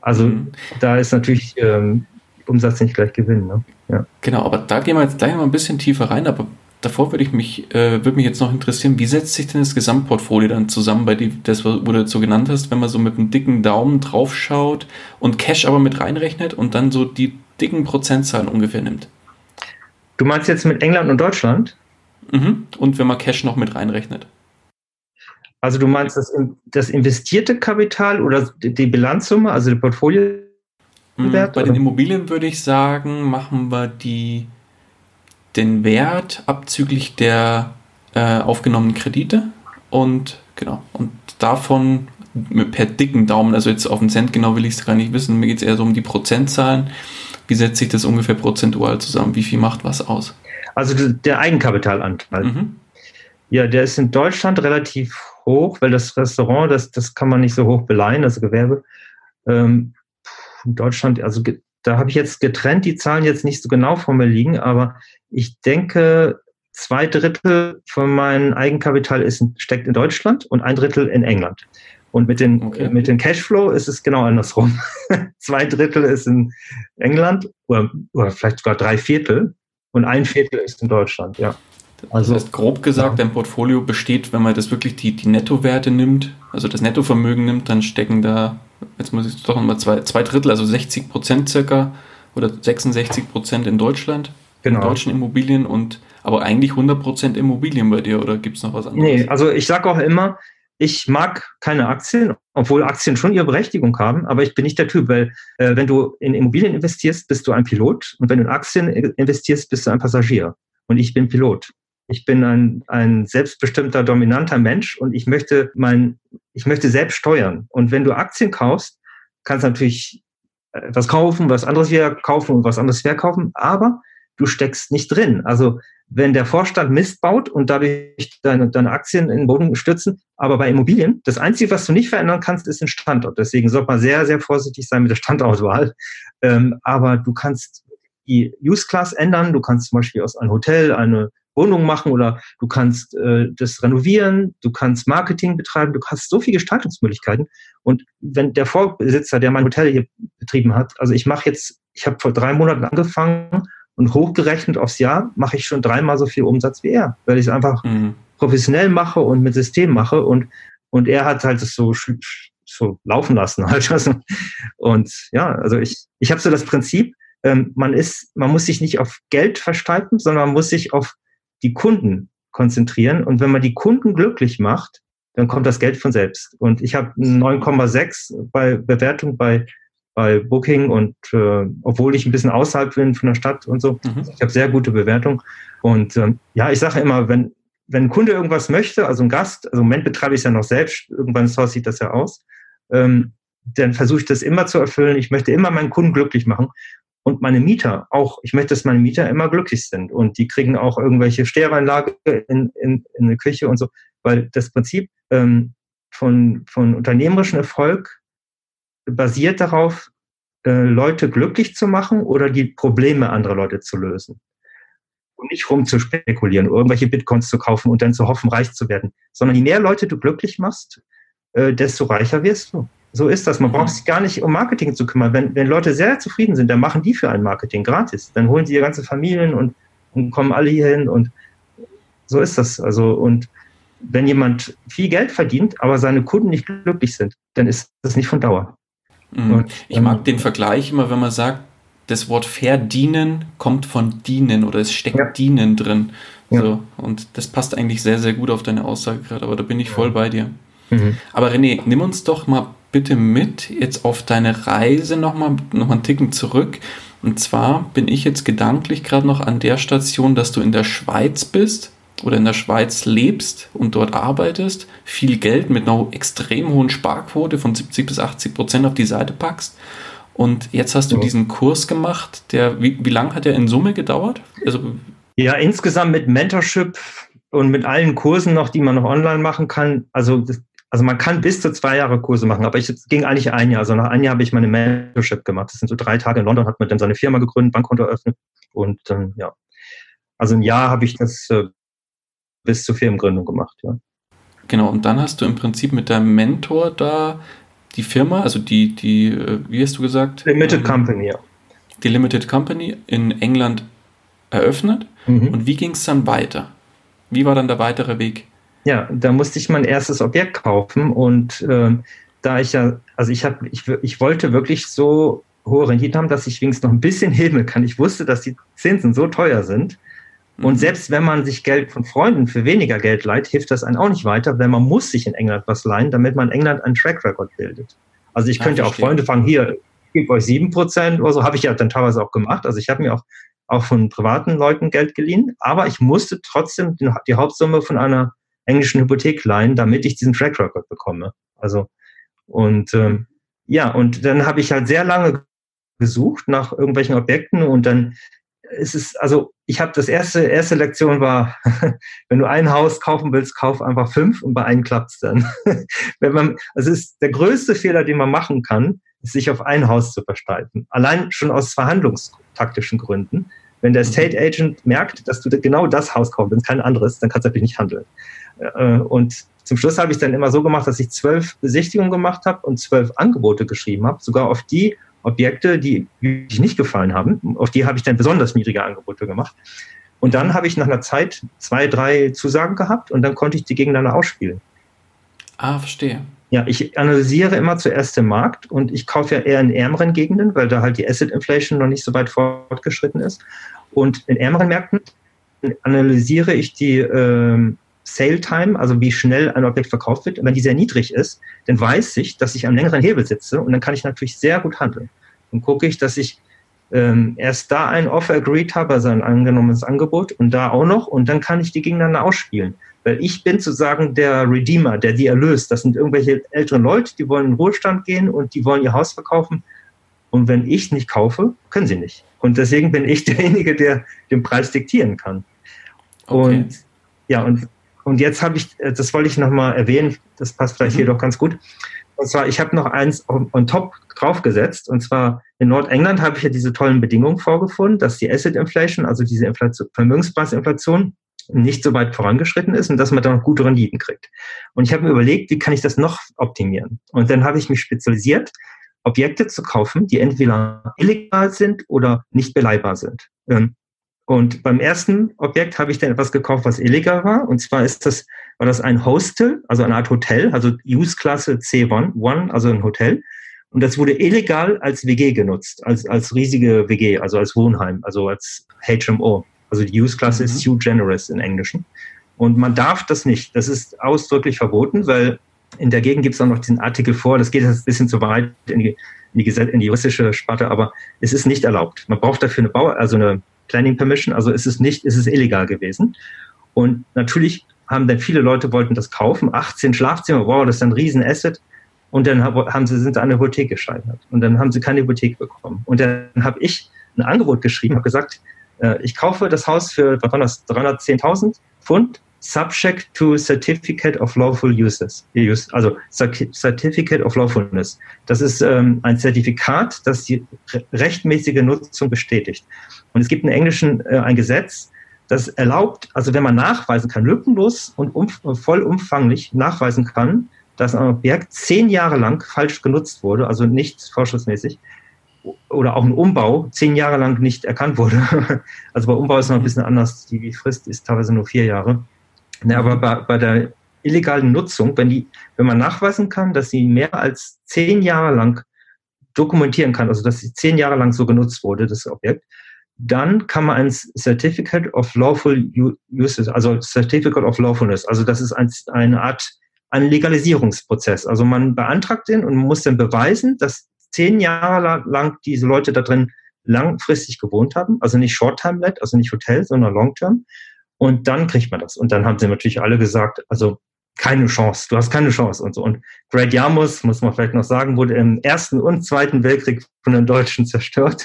Also mhm. da ist natürlich ähm, Umsatz nicht gleich Gewinn. Ne? Ja. Genau, aber da gehen wir jetzt gleich mal ein bisschen tiefer rein. Aber davor würde ich mich, äh, würde mich jetzt noch interessieren, wie setzt sich denn das Gesamtportfolio dann zusammen, bei dem, das, wo du dazu genannt hast, wenn man so mit einem dicken Daumen drauf schaut und Cash aber mit reinrechnet und dann so die dicken Prozentzahlen ungefähr nimmt? Du meinst jetzt mit England und Deutschland? Mhm. Und wenn man Cash noch mit reinrechnet. Also du meinst das, das investierte Kapital oder die Bilanzsumme, also der Portfolio? Mhm, bei den Immobilien würde ich sagen, machen wir die den Wert abzüglich der äh, aufgenommenen Kredite und genau, und davon per dicken Daumen, also jetzt auf den Cent genau will ich es gar nicht wissen, mir geht es eher so um die Prozentzahlen. Wie setzt sich das ungefähr prozentual zusammen? Wie viel macht was aus? Also der Eigenkapitalanteil. Mhm. Ja, der ist in Deutschland relativ hoch, weil das Restaurant, das, das kann man nicht so hoch beleihen, das Gewerbe. Ähm, in Deutschland, also da habe ich jetzt getrennt, die Zahlen jetzt nicht so genau vor mir liegen, aber ich denke, zwei Drittel von meinem Eigenkapital ist, steckt in Deutschland und ein Drittel in England. Und mit den, okay. mit den Cashflow ist es genau andersrum. zwei Drittel ist in England oder, oder vielleicht sogar drei Viertel und ein Viertel ist in Deutschland, ja. Also, das heißt, grob gesagt, dein Portfolio besteht, wenn man das wirklich die, die Nettowerte nimmt, also das Nettovermögen nimmt, dann stecken da, jetzt muss ich doch nochmal zwei, zwei Drittel, also 60 Prozent circa oder 66 Prozent in Deutschland, genau. in deutschen Immobilien und aber eigentlich 100 Prozent Immobilien bei dir oder gibt es noch was anderes? Nee, also ich sage auch immer, ich mag keine Aktien, obwohl Aktien schon ihre Berechtigung haben, aber ich bin nicht der Typ, weil äh, wenn du in Immobilien investierst, bist du ein Pilot und wenn du in Aktien investierst, bist du ein Passagier. Und ich bin Pilot. Ich bin ein, ein selbstbestimmter, dominanter Mensch und ich möchte mein, ich möchte selbst steuern. Und wenn du Aktien kaufst, kannst du natürlich etwas kaufen, was anderes wieder kaufen und was anderes verkaufen, aber du steckst nicht drin. Also wenn der Vorstand Mist baut und dadurch deine, deine Aktien in den Boden stürzen, aber bei Immobilien, das Einzige, was du nicht verändern kannst, ist den Standort. Deswegen sollte man sehr, sehr vorsichtig sein mit der Standortwahl. Ähm, aber du kannst die Use Class ändern. Du kannst zum Beispiel aus einem Hotel eine Wohnung machen oder du kannst äh, das renovieren, du kannst Marketing betreiben, du hast so viele Gestaltungsmöglichkeiten. Und wenn der Vorbesitzer, der mein Hotel hier betrieben hat, also ich mache jetzt, ich habe vor drei Monaten angefangen und hochgerechnet aufs Jahr mache ich schon dreimal so viel Umsatz wie er, weil ich es einfach mhm. professionell mache und mit System mache und und er hat halt es so so laufen lassen halt. Und ja, also ich ich habe so das Prinzip, ähm, man ist, man muss sich nicht auf Geld versteifen, sondern man muss sich auf die Kunden konzentrieren. Und wenn man die Kunden glücklich macht, dann kommt das Geld von selbst. Und ich habe 9,6 bei Bewertung bei, bei Booking und äh, obwohl ich ein bisschen außerhalb bin von der Stadt und so, mhm. ich habe sehr gute Bewertung. Und ähm, ja, ich sage immer, wenn, wenn ein Kunde irgendwas möchte, also ein Gast, also im Moment betreibe ich es ja noch selbst, irgendwann so sieht das ja aus, ähm, dann versuche ich das immer zu erfüllen. Ich möchte immer meinen Kunden glücklich machen und meine Mieter auch. Ich möchte, dass meine Mieter immer glücklich sind und die kriegen auch irgendwelche Stereoanlage in, in, in eine Küche und so, weil das Prinzip ähm, von, von unternehmerischem Erfolg basiert darauf, äh, Leute glücklich zu machen oder die Probleme anderer Leute zu lösen. Und nicht rum zu spekulieren, irgendwelche Bitcoins zu kaufen und dann zu hoffen, reich zu werden, sondern je mehr Leute du glücklich machst, äh, desto reicher wirst du. So ist das. Man braucht sich gar nicht um Marketing zu kümmern. Wenn, wenn Leute sehr zufrieden sind, dann machen die für ein Marketing gratis. Dann holen sie ihre ganze Familien und, und kommen alle hierhin und so ist das. Also, und wenn jemand viel Geld verdient, aber seine Kunden nicht glücklich sind, dann ist das nicht von Dauer. Mhm. Und, ich mag ähm, den Vergleich immer, wenn man sagt, das Wort verdienen kommt von dienen oder es steckt ja. dienen drin. Ja. So, und das passt eigentlich sehr, sehr gut auf deine Aussage gerade, aber da bin ich voll bei dir. Mhm. Aber René, nimm uns doch mal bitte mit jetzt auf deine Reise nochmal noch mal einen Ticken zurück. Und zwar bin ich jetzt gedanklich gerade noch an der Station, dass du in der Schweiz bist oder in der Schweiz lebst und dort arbeitest, viel Geld mit einer extrem hohen Sparquote von 70 bis 80 Prozent auf die Seite packst. Und jetzt hast du ja. diesen Kurs gemacht, der, wie, wie lange hat der in Summe gedauert? Also, ja, insgesamt mit Mentorship und mit allen Kursen noch, die man noch online machen kann. Also das, also man kann bis zu zwei Jahre Kurse machen, aber ich ging eigentlich ein Jahr. Also nach einem Jahr habe ich meine Mentorship gemacht. Das sind so drei Tage in London, hat man dann seine Firma gegründet, Bankkonto eröffnet und dann, ja. Also ein Jahr habe ich das äh, bis zur Firmengründung gemacht, ja. Genau, und dann hast du im Prinzip mit deinem Mentor da die Firma, also die, die, äh, wie hast du gesagt? Limited ähm, Company, ja. Die Limited Company in England eröffnet. Mhm. Und wie ging es dann weiter? Wie war dann der weitere Weg? Ja, da musste ich mein erstes Objekt kaufen und äh, da ich ja, also ich habe, ich, ich wollte wirklich so hohe Renditen haben, dass ich wenigstens noch ein bisschen heben kann. Ich wusste, dass die Zinsen so teuer sind. Und mhm. selbst wenn man sich Geld von Freunden für weniger Geld leiht, hilft das einem auch nicht weiter, weil man muss sich in England was leihen, damit man in England einen Track Record bildet. Also ich könnte ja, auch Freunde fragen, hier, ich gebe euch sieben Prozent oder so, habe ich ja dann teilweise auch gemacht. Also ich habe mir auch, auch von privaten Leuten Geld geliehen, aber ich musste trotzdem die Hauptsumme von einer englischen Hypothek leihen, damit ich diesen Track Record bekomme. Also und ähm, ja, und dann habe ich halt sehr lange gesucht nach irgendwelchen Objekten und dann ist es, also ich habe das erste, erste Lektion war, wenn du ein Haus kaufen willst, kauf einfach fünf und bei einem klappt's dann. wenn man, also es ist der größte Fehler, den man machen kann, sich auf ein Haus zu versteifen. Allein schon aus verhandlungstaktischen Gründen. Wenn der State mhm. Agent merkt, dass du genau das Haus wenn es kein anderes, dann kannst du natürlich nicht handeln. Äh, und zum Schluss habe ich dann immer so gemacht, dass ich zwölf Besichtigungen gemacht habe und zwölf Angebote geschrieben habe, sogar auf die Objekte, die wirklich nicht gefallen haben. Auf die habe ich dann besonders niedrige Angebote gemacht. Und dann habe ich nach einer Zeit zwei, drei Zusagen gehabt und dann konnte ich die gegeneinander ausspielen. Ah, verstehe. Ja, ich analysiere immer zuerst den Markt und ich kaufe ja eher in ärmeren Gegenden, weil da halt die Asset Inflation noch nicht so weit fortgeschritten ist. Und in ärmeren Märkten analysiere ich die ähm, Sale Time, also wie schnell ein Objekt verkauft wird. Wenn die sehr niedrig ist, dann weiß ich, dass ich am längeren Hebel sitze und dann kann ich natürlich sehr gut handeln. Dann gucke ich, dass ich ähm, erst da ein Offer agreed habe, also ein angenommenes Angebot und da auch noch und dann kann ich die gegeneinander ausspielen. Weil ich bin sozusagen der Redeemer, der die erlöst. Das sind irgendwelche älteren Leute, die wollen in den Ruhestand gehen und die wollen ihr Haus verkaufen. Und wenn ich nicht kaufe, können sie nicht. Und deswegen bin ich derjenige, der den Preis diktieren kann. Okay. Und ja, und, und jetzt habe ich, äh, das wollte ich nochmal erwähnen, das passt vielleicht mhm. hier doch ganz gut. Und zwar, ich habe noch eins on, on top draufgesetzt. Und zwar in Nordengland habe ich ja diese tollen Bedingungen vorgefunden, dass die Asset Inflation, also diese Inflation, Vermögenspreisinflation, nicht so weit vorangeschritten ist und dass man da noch gute Renditen kriegt. Und ich habe mir überlegt, wie kann ich das noch optimieren? Und dann habe ich mich spezialisiert, Objekte zu kaufen, die entweder illegal sind oder nicht beleihbar sind. Ähm, und beim ersten Objekt habe ich dann etwas gekauft, was illegal war. Und zwar ist das, war das ein Hostel, also eine Art Hotel, also Use-Klasse C1, also ein Hotel. Und das wurde illegal als WG genutzt, als, als riesige WG, also als Wohnheim, also als HMO. Also die Use-Klasse mhm. ist Sue Generous in Englischen. Und man darf das nicht. Das ist ausdrücklich verboten, weil in der Gegend gibt es auch noch diesen Artikel vor, das geht jetzt ein bisschen zu weit in die, in die, in die juristische Sparte, aber es ist nicht erlaubt. Man braucht dafür eine Bau, also eine Planning Permission, also ist es nicht, ist es illegal gewesen. Und natürlich haben dann viele Leute wollten das kaufen, 18 Schlafzimmer, wow, das ist ein Riesenasset. Und dann haben sie, sind sie an der Hypothek gescheitert. Und dann haben sie keine Hypothek bekommen. Und dann habe ich ein Angebot geschrieben, habe gesagt, äh, ich kaufe das Haus für 310.000 Pfund, subject to Certificate of Lawful Uses. Also Certificate of Lawfulness. Das ist ähm, ein Zertifikat, das die rechtmäßige Nutzung bestätigt. Und es gibt in Englischen äh, ein Gesetz, das erlaubt, also wenn man nachweisen kann, lückenlos und um, vollumfanglich nachweisen kann, dass ein Objekt zehn Jahre lang falsch genutzt wurde, also nicht vorschriftsmäßig, oder auch ein Umbau zehn Jahre lang nicht erkannt wurde. Also bei Umbau ist noch ein bisschen anders. Die Frist ist teilweise nur vier Jahre. Ja, aber bei, bei der illegalen Nutzung, wenn die, wenn man nachweisen kann, dass sie mehr als zehn Jahre lang dokumentieren kann, also dass sie zehn Jahre lang so genutzt wurde, das Objekt, dann kann man ein Certificate of Lawful Uses, also Certificate of Lawfulness, also das ist ein, eine Art ein Legalisierungsprozess. Also man beantragt den und muss dann beweisen, dass zehn Jahre lang diese Leute da drin langfristig gewohnt haben, also nicht Short-Time-Let, also nicht Hotel, sondern Long-Term. Und dann kriegt man das. Und dann haben sie natürlich alle gesagt, also keine Chance, du hast keine Chance und so. Und Great Yarmouth, muss man vielleicht noch sagen, wurde im Ersten und Zweiten Weltkrieg von den Deutschen zerstört.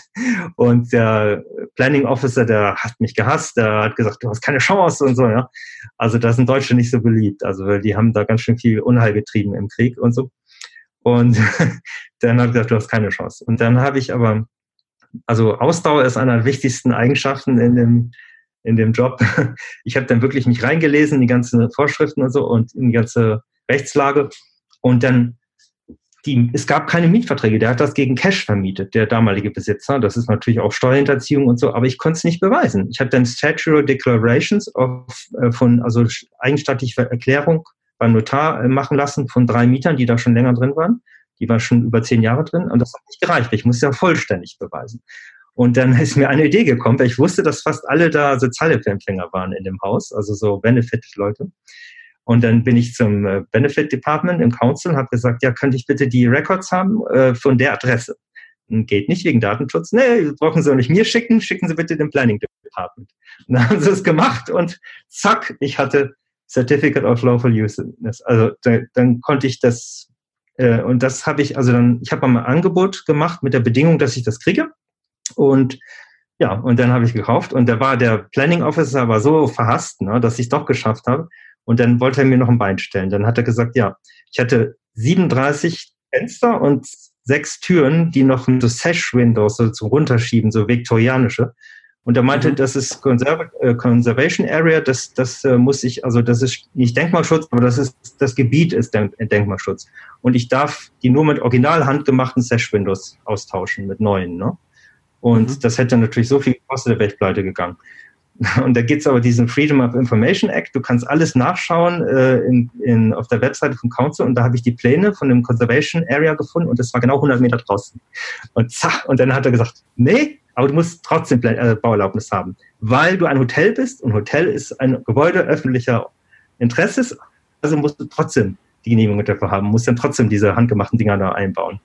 Und der Planning Officer, der hat mich gehasst, der hat gesagt, du hast keine Chance und so, ja. Also da sind Deutsche nicht so beliebt, also die haben da ganz schön viel Unheil getrieben im Krieg und so. Und dann hat er gesagt, du hast keine Chance. Und dann habe ich aber, also Ausdauer ist einer der wichtigsten Eigenschaften in dem, in dem Job. Ich habe dann wirklich mich reingelesen, in die ganzen Vorschriften und so und in die ganze Rechtslage. Und dann, die, es gab keine Mietverträge. Der hat das gegen Cash vermietet, der damalige Besitzer. Das ist natürlich auch Steuerhinterziehung und so, aber ich konnte es nicht beweisen. Ich habe dann Statutory Declarations of, äh, von, also eigenstaatliche Erklärung beim Notar äh, machen lassen von drei Mietern, die da schon länger drin waren. Die waren schon über zehn Jahre drin und das hat nicht gereicht. Ich musste ja vollständig beweisen. Und dann ist mir eine Idee gekommen, weil ich wusste, dass fast alle da Sozialhilfeempfänger waren in dem Haus, also so Benefit-Leute. Und dann bin ich zum äh, Benefit Department im Council und habe gesagt, ja, könnte ich bitte die Records haben äh, von der Adresse? Geht nicht wegen Datenschutz. Nee, brauchen Sie auch nicht mir schicken, schicken Sie bitte dem Planning Department. Und dann haben sie es gemacht und zack, ich hatte Certificate of Lawful Useness. Also da, dann konnte ich das, äh, und das habe ich, also dann, ich habe mal ein Angebot gemacht mit der Bedingung, dass ich das kriege. Und ja, und dann habe ich gekauft und da war der Planning Officer war so verhasst, ne, dass ich doch geschafft habe. Und dann wollte er mir noch ein Bein stellen. Dann hat er gesagt, ja, ich hatte 37 Fenster und sechs Türen, die noch so Sash-Windows so zum Runterschieben, so viktorianische. Und er meinte, mhm. das ist Conserv äh, Conservation Area, das, das äh, muss ich, also das ist nicht Denkmalschutz, aber das ist, das Gebiet ist Denk Denkmalschutz. Und ich darf die nur mit original handgemachten Sash-Windows austauschen, mit neuen, ne? Und mhm. das hätte natürlich so viel gekostet, da wäre ich pleite gegangen. Und da gibt es aber diesen Freedom of Information Act. Du kannst alles nachschauen äh, in, in, auf der Webseite vom Council und da habe ich die Pläne von dem Conservation Area gefunden und das war genau 100 Meter draußen. Und zack, und dann hat er gesagt, nee, aber du musst trotzdem äh, Bauerlaubnis haben, weil du ein Hotel bist und Hotel ist ein Gebäude öffentlicher Interesses, also musst du trotzdem die Genehmigung dafür haben, musst dann trotzdem diese handgemachten Dinger da einbauen.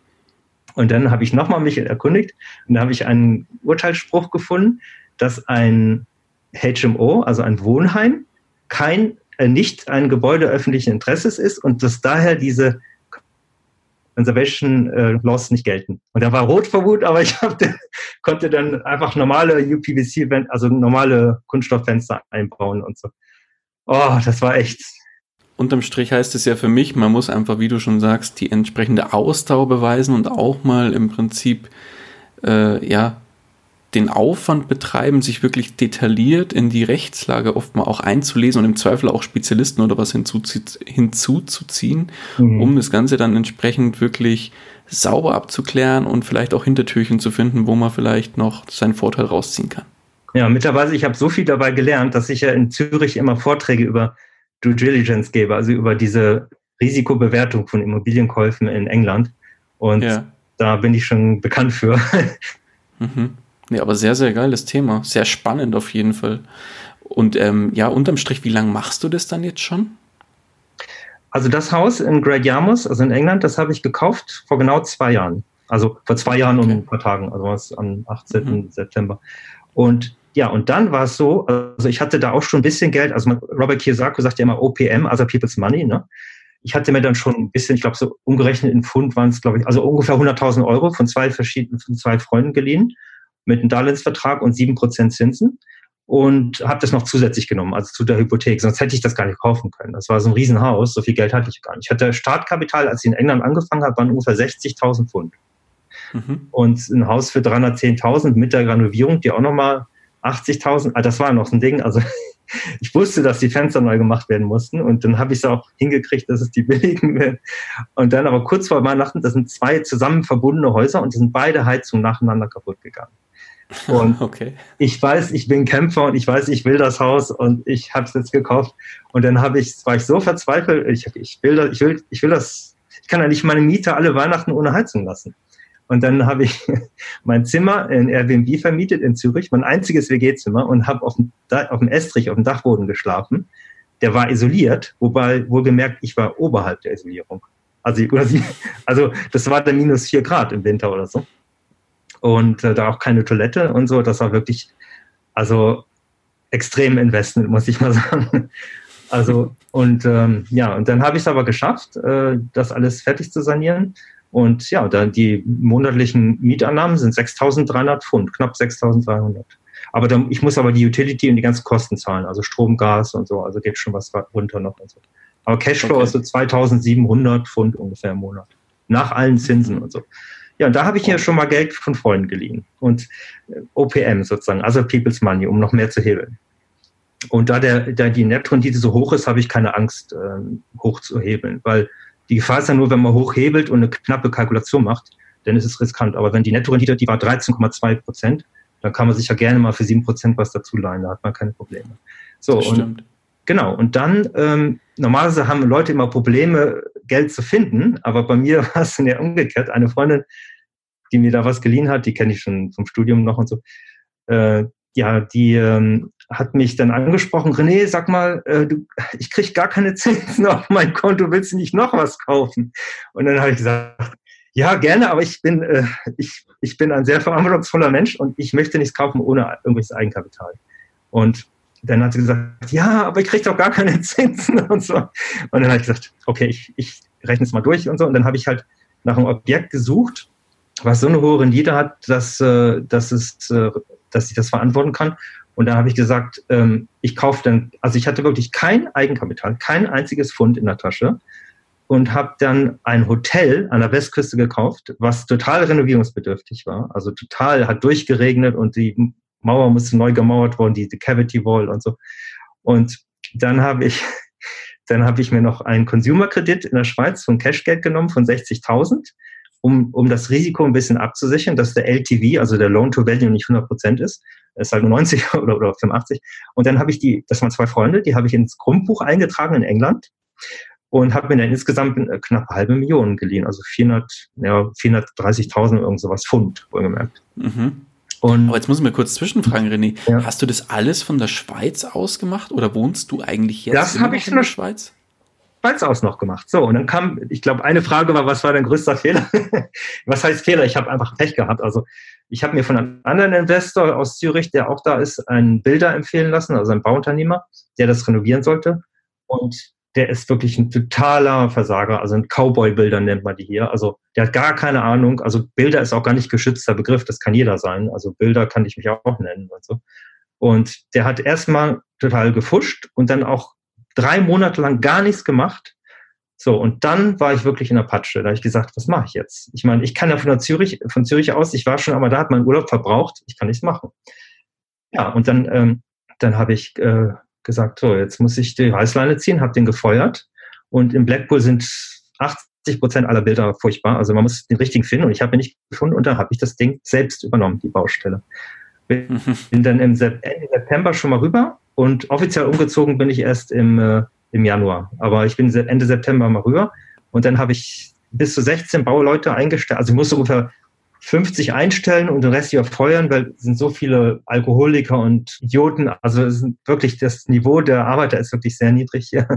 Und dann habe ich nochmal mich erkundigt und da habe ich einen Urteilsspruch gefunden, dass ein HMO, also ein Wohnheim, kein, äh, nicht ein Gebäude öffentlichen Interesses ist und dass daher diese Conservation äh, Laws nicht gelten. Und er war rot vor Wut, aber ich hab, konnte dann einfach normale UPVC, also normale Kunststofffenster einbauen und so. Oh, das war echt. Unterm Strich heißt es ja für mich, man muss einfach, wie du schon sagst, die entsprechende Ausdauer beweisen und auch mal im Prinzip äh, ja den Aufwand betreiben, sich wirklich detailliert in die Rechtslage oft mal auch einzulesen und im Zweifel auch Spezialisten oder was hinzuzuziehen, mhm. um das Ganze dann entsprechend wirklich sauber abzuklären und vielleicht auch Hintertürchen zu finden, wo man vielleicht noch seinen Vorteil rausziehen kann. Ja, mittlerweile, ich habe so viel dabei gelernt, dass ich ja in Zürich immer Vorträge über Due Diligence gebe, also über diese Risikobewertung von Immobilienkäufen in England. Und ja. da bin ich schon bekannt für. Mhm. Nee, aber sehr, sehr geiles Thema. Sehr spannend auf jeden Fall. Und ähm, ja, unterm Strich, wie lange machst du das dann jetzt schon? Also das Haus in Great Yarmouth, also in England, das habe ich gekauft vor genau zwei Jahren. Also vor zwei Jahren okay. und ein paar Tagen, also was am 18. Mhm. September. Und ja, und dann war es so, also ich hatte da auch schon ein bisschen Geld, also Robert Kiyosaki sagt ja immer OPM, Other People's Money, ne? Ich hatte mir dann schon ein bisschen, ich glaube so umgerechnet in Pfund waren es, glaube ich, also ungefähr 100.000 Euro von zwei verschiedenen, von zwei Freunden geliehen mit einem Darlehensvertrag und sieben Prozent Zinsen und habe das noch zusätzlich genommen, also zu der Hypothek. Sonst hätte ich das gar nicht kaufen können. Das war so ein Riesenhaus, so viel Geld hatte ich gar nicht. Ich hatte Startkapital, als ich in England angefangen habe, waren ungefähr 60.000 Pfund. Mhm. Und ein Haus für 310.000 mit der Renovierung, die auch nochmal 80.000, ah, das war noch so ein Ding. Also ich wusste, dass die Fenster neu gemacht werden mussten und dann habe ich es auch hingekriegt, dass es die billigen werden. Und dann aber kurz vor Weihnachten, das sind zwei zusammen verbundene Häuser und die sind beide Heizungen nacheinander kaputt gegangen. Und okay. ich weiß, ich bin Kämpfer und ich weiß, ich will das Haus und ich habe es jetzt gekauft. Und dann habe ich, war ich so verzweifelt, ich, ich will das, ich will, ich will das, ich kann ja nicht meine Miete alle Weihnachten ohne Heizung lassen. Und dann habe ich mein Zimmer in Airbnb vermietet in Zürich, mein einziges WG-Zimmer und habe auf dem, auf dem Estrich, auf dem Dachboden geschlafen. Der war isoliert, wobei wohlgemerkt, ich war oberhalb der Isolierung. Also, also das war der minus vier Grad im Winter oder so und äh, da auch keine Toilette und so. Das war wirklich, also extrem Investment, muss ich mal sagen. Also und ähm, ja, und dann habe ich es aber geschafft, äh, das alles fertig zu sanieren. Und ja, dann die monatlichen Mietannahmen sind 6.300 Pfund, knapp 6.300. Aber dann, ich muss aber die Utility und die ganzen Kosten zahlen, also Strom, Gas und so, also geht schon was runter noch und so. Aber Cashflow okay. ist so 2.700 Pfund ungefähr im Monat. Nach allen Zinsen und so. Ja, und da habe ich hier schon mal Geld von Freunden geliehen. Und äh, OPM sozusagen, also People's Money, um noch mehr zu hebeln. Und da, der, da die Netrendite so hoch ist, habe ich keine Angst, ähm, hoch zu hebeln. Weil die Gefahr ist ja nur, wenn man hochhebelt und eine knappe Kalkulation macht, dann ist es riskant. Aber wenn die Nettorendite, die war 13,2 Prozent, dann kann man sich ja gerne mal für 7 Prozent was dazu leihen, da hat man keine Probleme. So, und Genau, und dann, ähm, normalerweise haben Leute immer Probleme, Geld zu finden, aber bei mir war es ja umgekehrt. Eine Freundin, die mir da was geliehen hat, die kenne ich schon vom Studium noch und so, äh, ja, die ähm, hat mich dann angesprochen, René, sag mal, äh, du, ich kriege gar keine Zinsen auf mein Konto, willst du nicht noch was kaufen? Und dann habe ich gesagt, ja, gerne, aber ich bin, äh, ich, ich bin ein sehr verantwortungsvoller Mensch und ich möchte nichts kaufen ohne irgendwelches Eigenkapital. Und dann hat sie gesagt, ja, aber ich kriege doch gar keine Zinsen und so. Und dann habe ich gesagt, okay, ich, ich rechne es mal durch und so. Und dann habe ich halt nach einem Objekt gesucht, was so eine hohe Rendite hat, dass, äh, dass, es, äh, dass ich das verantworten kann. Und dann habe ich gesagt, ähm, ich kaufe dann, also ich hatte wirklich kein Eigenkapital, kein einziges Pfund in der Tasche. und habe dann ein Hotel an der Westküste gekauft, was total renovierungsbedürftig war. Also total hat durchgeregnet und die Mauer musste neu gemauert worden, die, die Cavity Wall und so. Und dann habe ich, dann habe ich mir noch einen Consumer-Kredit in der Schweiz von Cashgeld genommen von 60.000, um, um das Risiko ein bisschen abzusichern, dass der LTV, also der Loan to Value nicht 100 Prozent ist, ist halt nur 90 oder, oder 85. Und dann habe ich die, das waren zwei Freunde, die habe ich ins Grundbuch eingetragen in England und habe mir dann insgesamt äh, knapp eine halbe Million geliehen, also 400, ja, 430.000 irgend sowas Pfund, wohlgemerkt. Mhm. Und Aber jetzt muss ich mir kurz zwischenfragen, René. Ja. Hast du das alles von der Schweiz aus gemacht oder wohnst du eigentlich jetzt das habe ich in der Schweiz? Schweiz aus noch gemacht. So, und dann kam, ich glaube, eine Frage war, was war dein größter Fehler? was heißt Fehler? Ich habe einfach Pech gehabt. Also ich habe mir von einem anderen Investor aus Zürich, der auch da ist, einen Bilder empfehlen lassen, also ein Bauunternehmer, der das renovieren sollte. Und der ist wirklich ein totaler Versager, also ein Cowboy-Bilder nennt man die hier. Also der hat gar keine Ahnung. Also Bilder ist auch gar nicht geschützter Begriff, das kann jeder sein. Also Bilder kann ich mich auch nennen und so. Und der hat erstmal total gefuscht und dann auch drei Monate lang gar nichts gemacht. So, und dann war ich wirklich in der Patsche. Da habe ich gesagt, was mache ich jetzt? Ich meine, ich kann ja von Zürich, von Zürich aus, ich war schon einmal da, hat meinen Urlaub verbraucht, ich kann nichts machen. Ja, und dann, ähm, dann habe ich äh, gesagt, so, jetzt muss ich die Reißleine ziehen, habe den gefeuert. Und im Blackpool sind 80 Prozent aller Bilder furchtbar. Also man muss den richtigen finden und ich habe ihn nicht gefunden und dann habe ich das Ding selbst übernommen, die Baustelle. Bin dann im Ende September schon mal rüber und offiziell umgezogen bin ich erst im, äh, im Januar. Aber ich bin Ende September mal rüber und dann habe ich bis zu 16 Bauleute eingestellt. Also ich musste ungefähr 50 einstellen und den Rest wieder feuern, weil es sind so viele Alkoholiker und Idioten. Also es ist wirklich das Niveau der Arbeiter ist wirklich sehr niedrig hier.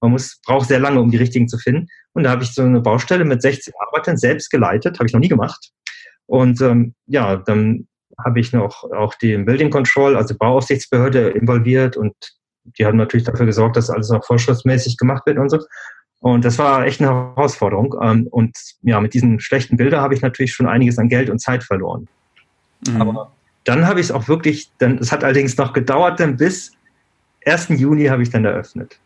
Man muss, braucht sehr lange, um die richtigen zu finden. Und da habe ich so eine Baustelle mit 16 Arbeitern selbst geleitet, habe ich noch nie gemacht. Und ähm, ja, dann habe ich noch auch die Building Control, also Bauaufsichtsbehörde involviert und die haben natürlich dafür gesorgt, dass alles auch vorschriftsmäßig gemacht wird und so. Und das war echt eine Herausforderung. Ähm, und ja, mit diesen schlechten Bildern habe ich natürlich schon einiges an Geld und Zeit verloren. Mhm. Aber dann habe ich es auch wirklich, dann, es hat allerdings noch gedauert, dann bis 1. Juni habe ich dann eröffnet.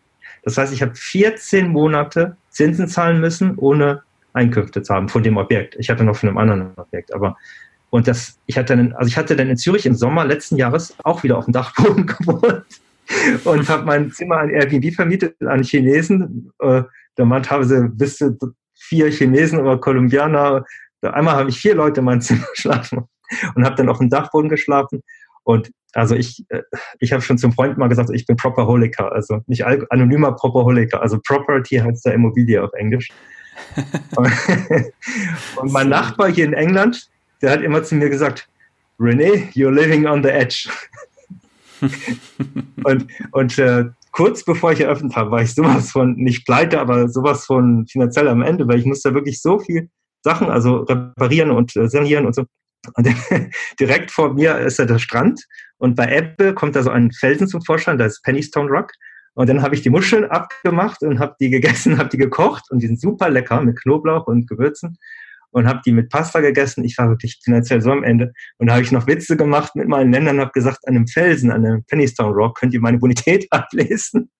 Das heißt, ich habe 14 Monate Zinsen zahlen müssen, ohne Einkünfte zu haben von dem Objekt. Ich hatte noch von einem anderen Objekt, aber und das, ich hatte dann, also ich hatte dann in Zürich im Sommer letzten Jahres auch wieder auf dem Dachboden gewohnt und habe mein Zimmer an Airbnb vermietet an Chinesen. Äh, da haben sie bis zu vier Chinesen oder Kolumbianer. Einmal habe ich vier Leute in meinem Zimmer geschlafen und habe dann auf dem Dachboden geschlafen. Und also ich, äh, ich habe schon zum Freund mal gesagt, ich bin Properholiker, also nicht anonymer Properholiker. Also Property heißt der Immobilie auf Englisch. und mein Nachbar hier in England, der hat immer zu mir gesagt, René, you're living on the edge. und und äh, kurz bevor ich eröffnet habe, war ich sowas von, nicht pleite, aber sowas von finanziell am Ende, weil ich musste wirklich so viel Sachen, also reparieren und äh, sanieren und so. Und direkt vor mir ist ja der Strand und bei Ebbe kommt da so ein Felsen zum Vorschein, da ist Pennystone Rock. Und dann habe ich die Muscheln abgemacht und habe die gegessen, habe die gekocht und die sind super lecker mit Knoblauch und Gewürzen und habe die mit Pasta gegessen. Ich war wirklich finanziell so am Ende. Und da habe ich noch Witze gemacht mit meinen Ländern, habe gesagt, an einem Felsen, an einem Pennystown Rock könnt ihr meine Bonität ablesen.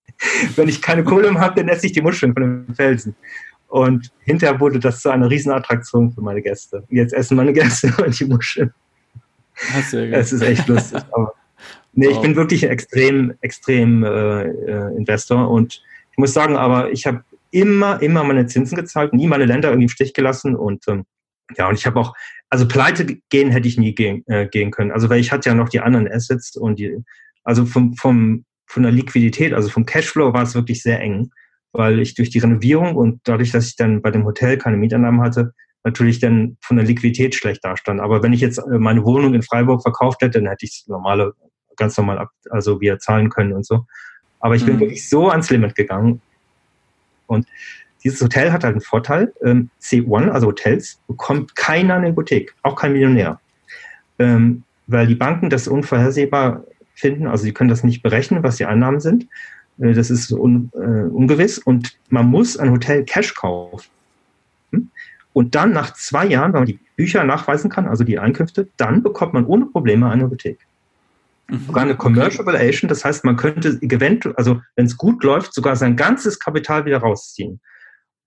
Wenn ich keine Kohle habe, dann esse ich die Muscheln von dem Felsen. Und hinterher wurde das zu einer Riesenattraktion für meine Gäste. Jetzt essen meine Gäste die Muscheln. Es ist echt lustig. Aber nee, ich bin wirklich ein extrem, extrem äh, äh, Investor und ich muss sagen, aber ich habe immer, immer meine Zinsen gezahlt, nie meine Länder irgendwie im Stich gelassen und ähm, ja, und ich habe auch, also pleite gehen hätte ich nie gehen, äh, gehen können. Also weil ich hatte ja noch die anderen Assets und die, also vom, vom, von der Liquidität, also vom Cashflow war es wirklich sehr eng, weil ich durch die Renovierung und dadurch, dass ich dann bei dem Hotel keine Mieteinnahmen hatte, natürlich dann von der Liquidität schlecht dastand. Aber wenn ich jetzt äh, meine Wohnung in Freiburg verkauft hätte, dann hätte ich es normale, ganz normal ab, also wieder zahlen können und so. Aber ich mhm. bin wirklich so ans Limit gegangen, und dieses Hotel hat halt einen Vorteil. Ähm, C1, also Hotels, bekommt keiner eine Hypothek, auch kein Millionär. Ähm, weil die Banken das unvorhersehbar finden, also sie können das nicht berechnen, was die Einnahmen sind. Äh, das ist un, äh, ungewiss und man muss ein Hotel Cash kaufen. Und dann nach zwei Jahren, wenn man die Bücher nachweisen kann, also die Einkünfte, dann bekommt man ohne Probleme eine Hypothek. Mhm. Sogar eine Commercial Valuation, das heißt, man könnte eventuell, also wenn es gut läuft, sogar sein ganzes Kapital wieder rausziehen.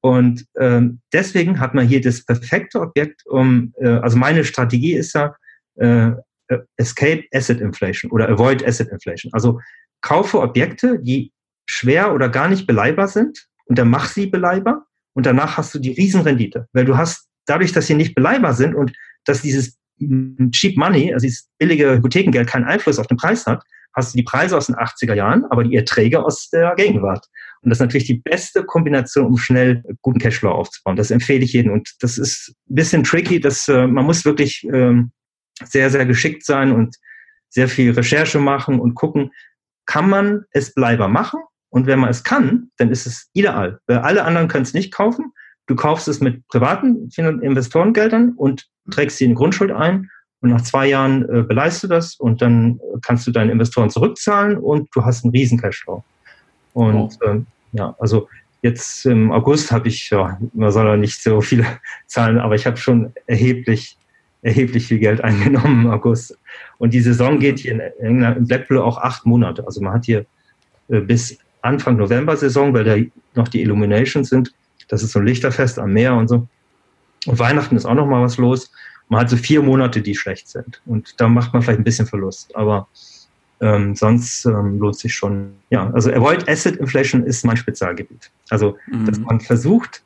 Und ähm, deswegen hat man hier das perfekte Objekt, um, äh, also meine Strategie ist ja äh, Escape Asset Inflation oder Avoid Asset Inflation. Also kaufe Objekte, die schwer oder gar nicht beleihbar sind und dann mach sie beleihbar und danach hast du die Riesenrendite. Weil du hast dadurch, dass sie nicht beleihbar sind und dass dieses Cheap Money, also dieses billige Hypothekengeld keinen Einfluss auf den Preis hat, hast du die Preise aus den 80er Jahren, aber die Erträge aus der Gegenwart. Und das ist natürlich die beste Kombination, um schnell guten Cashflow aufzubauen. Das empfehle ich jedem. Und das ist ein bisschen tricky. dass äh, man muss wirklich ähm, sehr, sehr geschickt sein und sehr viel Recherche machen und gucken, kann man es bleiber machen? Und wenn man es kann, dann ist es ideal. Weil alle anderen können es nicht kaufen. Du kaufst es mit privaten Investorengeldern und trägst sie in Grundschuld ein und nach zwei Jahren äh, beleihst du das und dann kannst du deine Investoren zurückzahlen und du hast einen riesen Cashflow. Und oh. ähm, ja, also jetzt im August habe ich, ja, man soll ja nicht so viele zahlen, aber ich habe schon erheblich, erheblich viel Geld eingenommen im August. Und die Saison geht hier in England, in Blackpool auch acht Monate. Also man hat hier äh, bis Anfang November Saison, weil da noch die Illuminations sind. Das ist so ein Lichterfest am Meer und so. Und Weihnachten ist auch noch mal was los man hat so vier Monate, die schlecht sind. Und da macht man vielleicht ein bisschen Verlust. Aber ähm, sonst ähm, lohnt sich schon. Ja, also Avoid Asset Inflation ist mein Spezialgebiet. Also, mhm. dass man versucht,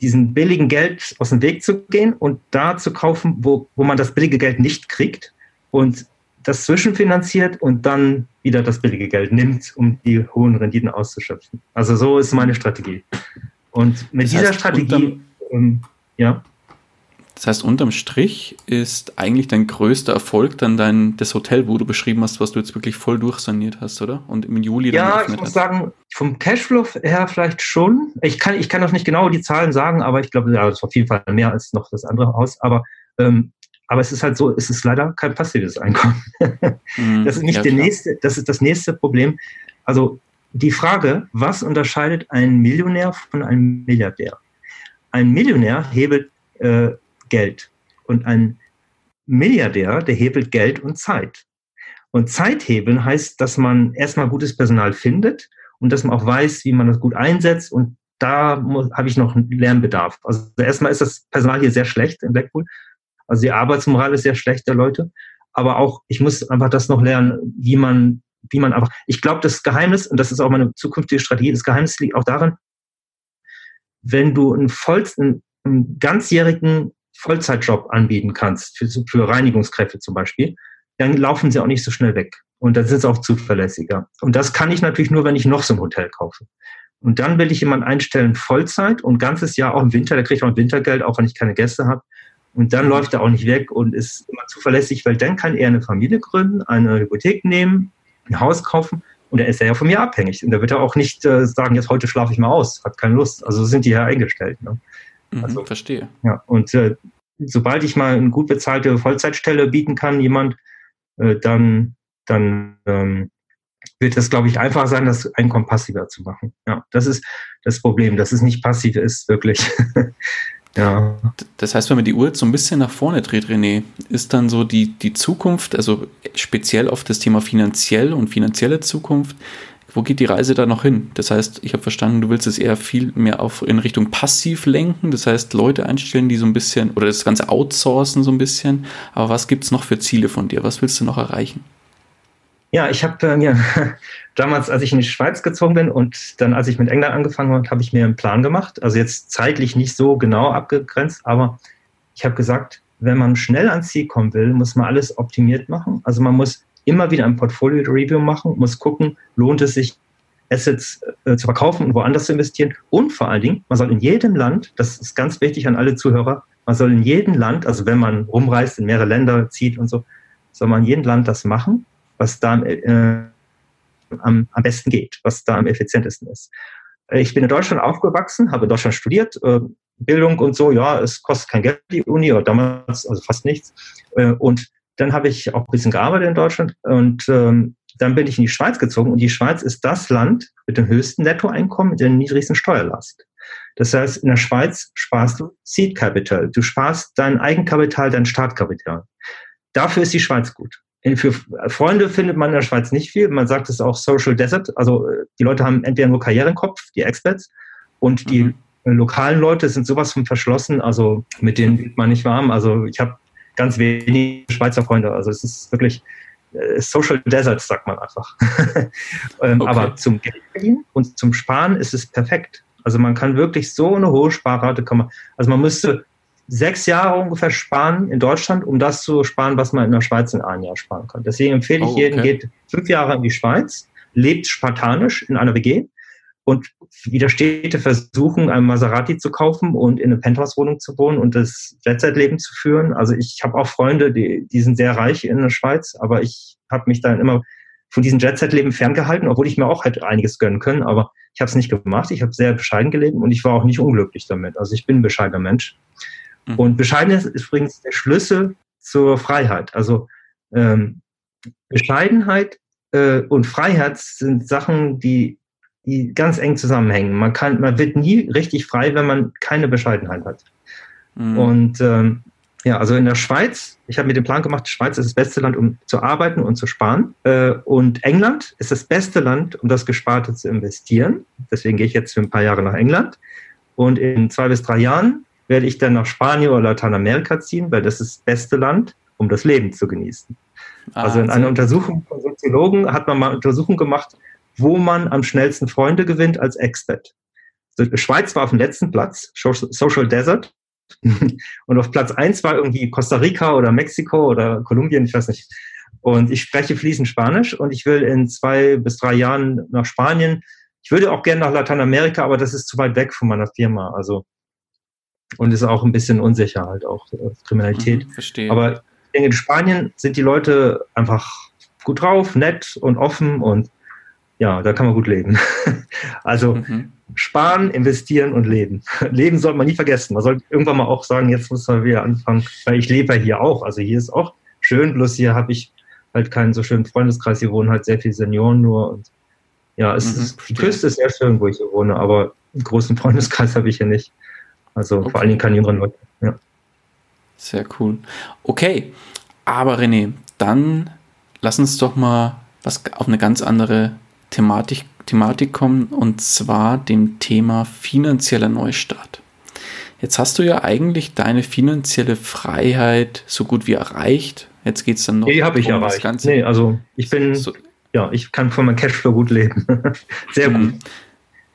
diesen billigen Geld aus dem Weg zu gehen und da zu kaufen, wo, wo man das billige Geld nicht kriegt und das zwischenfinanziert und dann wieder das billige Geld nimmt, um die hohen Renditen auszuschöpfen. Also so ist meine Strategie. Und mit das heißt, dieser Strategie, ähm, ja. Das heißt, unterm Strich ist eigentlich dein größter Erfolg dann dein, das Hotel, wo du beschrieben hast, was du jetzt wirklich voll durchsaniert hast, oder? Und im Juli dann Ja, ich muss hast. sagen, vom Cashflow her vielleicht schon. Ich kann, ich kann auch nicht genau die Zahlen sagen, aber ich glaube, ja, das war auf jeden Fall mehr als noch das andere Haus. Aber, ähm, aber es ist halt so, es ist leider kein passives Einkommen. Mhm, das ist nicht ja, der nächste, das ist das nächste Problem. Also die Frage, was unterscheidet einen Millionär von einem Milliardär? Ein Millionär hebelt äh, Geld. Und ein Milliardär, der hebelt Geld und Zeit. Und Zeithebeln heißt, dass man erstmal gutes Personal findet und dass man auch weiß, wie man das gut einsetzt. Und da habe ich noch Lernbedarf. Also erstmal ist das Personal hier sehr schlecht in Blackpool. Also die Arbeitsmoral ist sehr schlecht der Leute. Aber auch, ich muss einfach das noch lernen, wie man, wie man einfach, ich glaube, das Geheimnis, und das ist auch meine zukünftige Strategie, das Geheimnis liegt auch darin, wenn du einen vollsten, einen ganzjährigen Vollzeitjob anbieten kannst, für, für Reinigungskräfte zum Beispiel, dann laufen sie auch nicht so schnell weg. Und dann sind sie auch zuverlässiger. Und das kann ich natürlich nur, wenn ich noch so ein Hotel kaufe. Und dann will ich jemanden einstellen, Vollzeit und ganzes Jahr auch im Winter, der kriegt auch ein Wintergeld, auch wenn ich keine Gäste habe. Und dann läuft er auch nicht weg und ist immer zuverlässig, weil dann kann er eine Familie gründen, eine Hypothek nehmen, ein Haus kaufen und er ist ja von mir abhängig. Und da wird er auch nicht äh, sagen, jetzt heute schlafe ich mal aus, hat keine Lust. Also sind die ja eingestellt. Ne? Mhm, also, verstehe. Ja, und äh, sobald ich mal eine gut bezahlte Vollzeitstelle bieten kann, jemand, äh, dann, dann ähm, wird es, glaube ich, einfacher sein, das Einkommen passiver zu machen. Ja, das ist das Problem, dass es nicht passiv ist, wirklich. ja. Das heißt, wenn man die Uhr jetzt so ein bisschen nach vorne dreht, René, ist dann so die, die Zukunft, also speziell auf das Thema finanziell und finanzielle Zukunft, wo geht die Reise da noch hin? Das heißt, ich habe verstanden, du willst es eher viel mehr auf in Richtung passiv lenken, das heißt Leute einstellen, die so ein bisschen oder das Ganze outsourcen so ein bisschen. Aber was gibt es noch für Ziele von dir? Was willst du noch erreichen? Ja, ich habe äh, ja, damals, als ich in die Schweiz gezogen bin und dann, als ich mit England angefangen habe, habe ich mir einen Plan gemacht. Also jetzt zeitlich nicht so genau abgegrenzt, aber ich habe gesagt, wenn man schnell ans Ziel kommen will, muss man alles optimiert machen. Also man muss immer wieder ein Portfolio-Review machen, muss gucken, lohnt es sich, Assets äh, zu verkaufen und woanders zu investieren. Und vor allen Dingen, man soll in jedem Land, das ist ganz wichtig an alle Zuhörer, man soll in jedem Land, also wenn man rumreist, in mehrere Länder zieht und so, soll man in jedem Land das machen, was da äh, am, am besten geht, was da am effizientesten ist. Äh, ich bin in Deutschland aufgewachsen, habe in Deutschland studiert, äh, Bildung und so, ja, es kostet kein Geld, die Uni, oder damals, also fast nichts. Äh, und dann habe ich auch ein bisschen gearbeitet in Deutschland und ähm, dann bin ich in die Schweiz gezogen und die Schweiz ist das Land mit dem höchsten Nettoeinkommen, mit der niedrigsten Steuerlast. Das heißt, in der Schweiz sparst du Seed Capital. Du sparst dein Eigenkapital, dein Startkapital. Dafür ist die Schweiz gut. Für Freunde findet man in der Schweiz nicht viel. Man sagt es auch Social Desert. Also die Leute haben entweder nur Karriere im Kopf, die Experts, und die mhm. lokalen Leute sind sowas von verschlossen, also mit denen wird man nicht warm. Also ich habe ganz wenige Schweizer Freunde. Also es ist wirklich äh, Social Desert, sagt man einfach. ähm, okay. Aber zum Geld verdienen und zum Sparen ist es perfekt. Also man kann wirklich so eine hohe Sparrate kommen. Also man müsste sechs Jahre ungefähr sparen in Deutschland, um das zu sparen, was man in der Schweiz in einem Jahr sparen kann. Deswegen empfehle ich oh, okay. jedem, geht fünf Jahre in die Schweiz, lebt spartanisch in einer WG und widersteht versuchen, einen Maserati zu kaufen und in eine Penthouse-Wohnung zu wohnen und das Jet-Set-Leben zu führen. Also ich habe auch Freunde, die, die sind sehr reich in der Schweiz, aber ich habe mich dann immer von diesem Jet-Set-Leben ferngehalten, obwohl ich mir auch hätte einiges gönnen können, aber ich habe es nicht gemacht. Ich habe sehr bescheiden gelebt und ich war auch nicht unglücklich damit. Also ich bin ein bescheidener Mensch. Mhm. Und Bescheidenheit ist übrigens der Schlüssel zur Freiheit. Also ähm, Bescheidenheit äh, und Freiheit sind Sachen, die die ganz eng zusammenhängen. Man kann, man wird nie richtig frei, wenn man keine Bescheidenheit hat. Mhm. Und ähm, ja, also in der Schweiz, ich habe mir den Plan gemacht, die Schweiz ist das beste Land, um zu arbeiten und zu sparen. Äh, und England ist das beste Land, um das Gesparte zu investieren. Deswegen gehe ich jetzt für ein paar Jahre nach England. Und in zwei bis drei Jahren werde ich dann nach Spanien oder Lateinamerika ziehen, weil das ist das beste Land, um das Leben zu genießen. Ah, also in einer Untersuchung von Soziologen hat man mal eine Untersuchung gemacht, wo man am schnellsten Freunde gewinnt als Expat. Also Schweiz war auf dem letzten Platz, Social Desert. Und auf Platz eins war irgendwie Costa Rica oder Mexiko oder Kolumbien, ich weiß nicht. Und ich spreche fließend Spanisch und ich will in zwei bis drei Jahren nach Spanien. Ich würde auch gerne nach Lateinamerika, aber das ist zu weit weg von meiner Firma. Also und ist auch ein bisschen unsicher halt auch äh, Kriminalität. Mhm, verstehe. Aber ich denke, in Spanien sind die Leute einfach gut drauf, nett und offen und ja, da kann man gut leben. also mhm. sparen, investieren und leben. Leben sollte man nie vergessen. Man sollte irgendwann mal auch sagen, jetzt muss man wieder anfangen, weil ich lebe ja hier auch. Also hier ist auch schön, bloß hier habe ich halt keinen so schönen Freundeskreis. Hier wohnen halt sehr viele Senioren nur und ja, es mhm, ist, die Küste ist sehr schön, wo ich hier wohne, aber einen großen Freundeskreis habe ich hier nicht. Also okay. vor allen Dingen keine jüngeren Leute. Ja. Sehr cool. Okay, aber René, dann lass uns doch mal was auf eine ganz andere Thematik, Thematik kommen und zwar dem Thema finanzieller Neustart. Jetzt hast du ja eigentlich deine finanzielle Freiheit so gut wie erreicht. Jetzt geht es dann noch. Die habe ich erreicht. Ganze nee, also ich bin, so, ja, ich kann von meinem Cashflow gut leben. Sehr gut.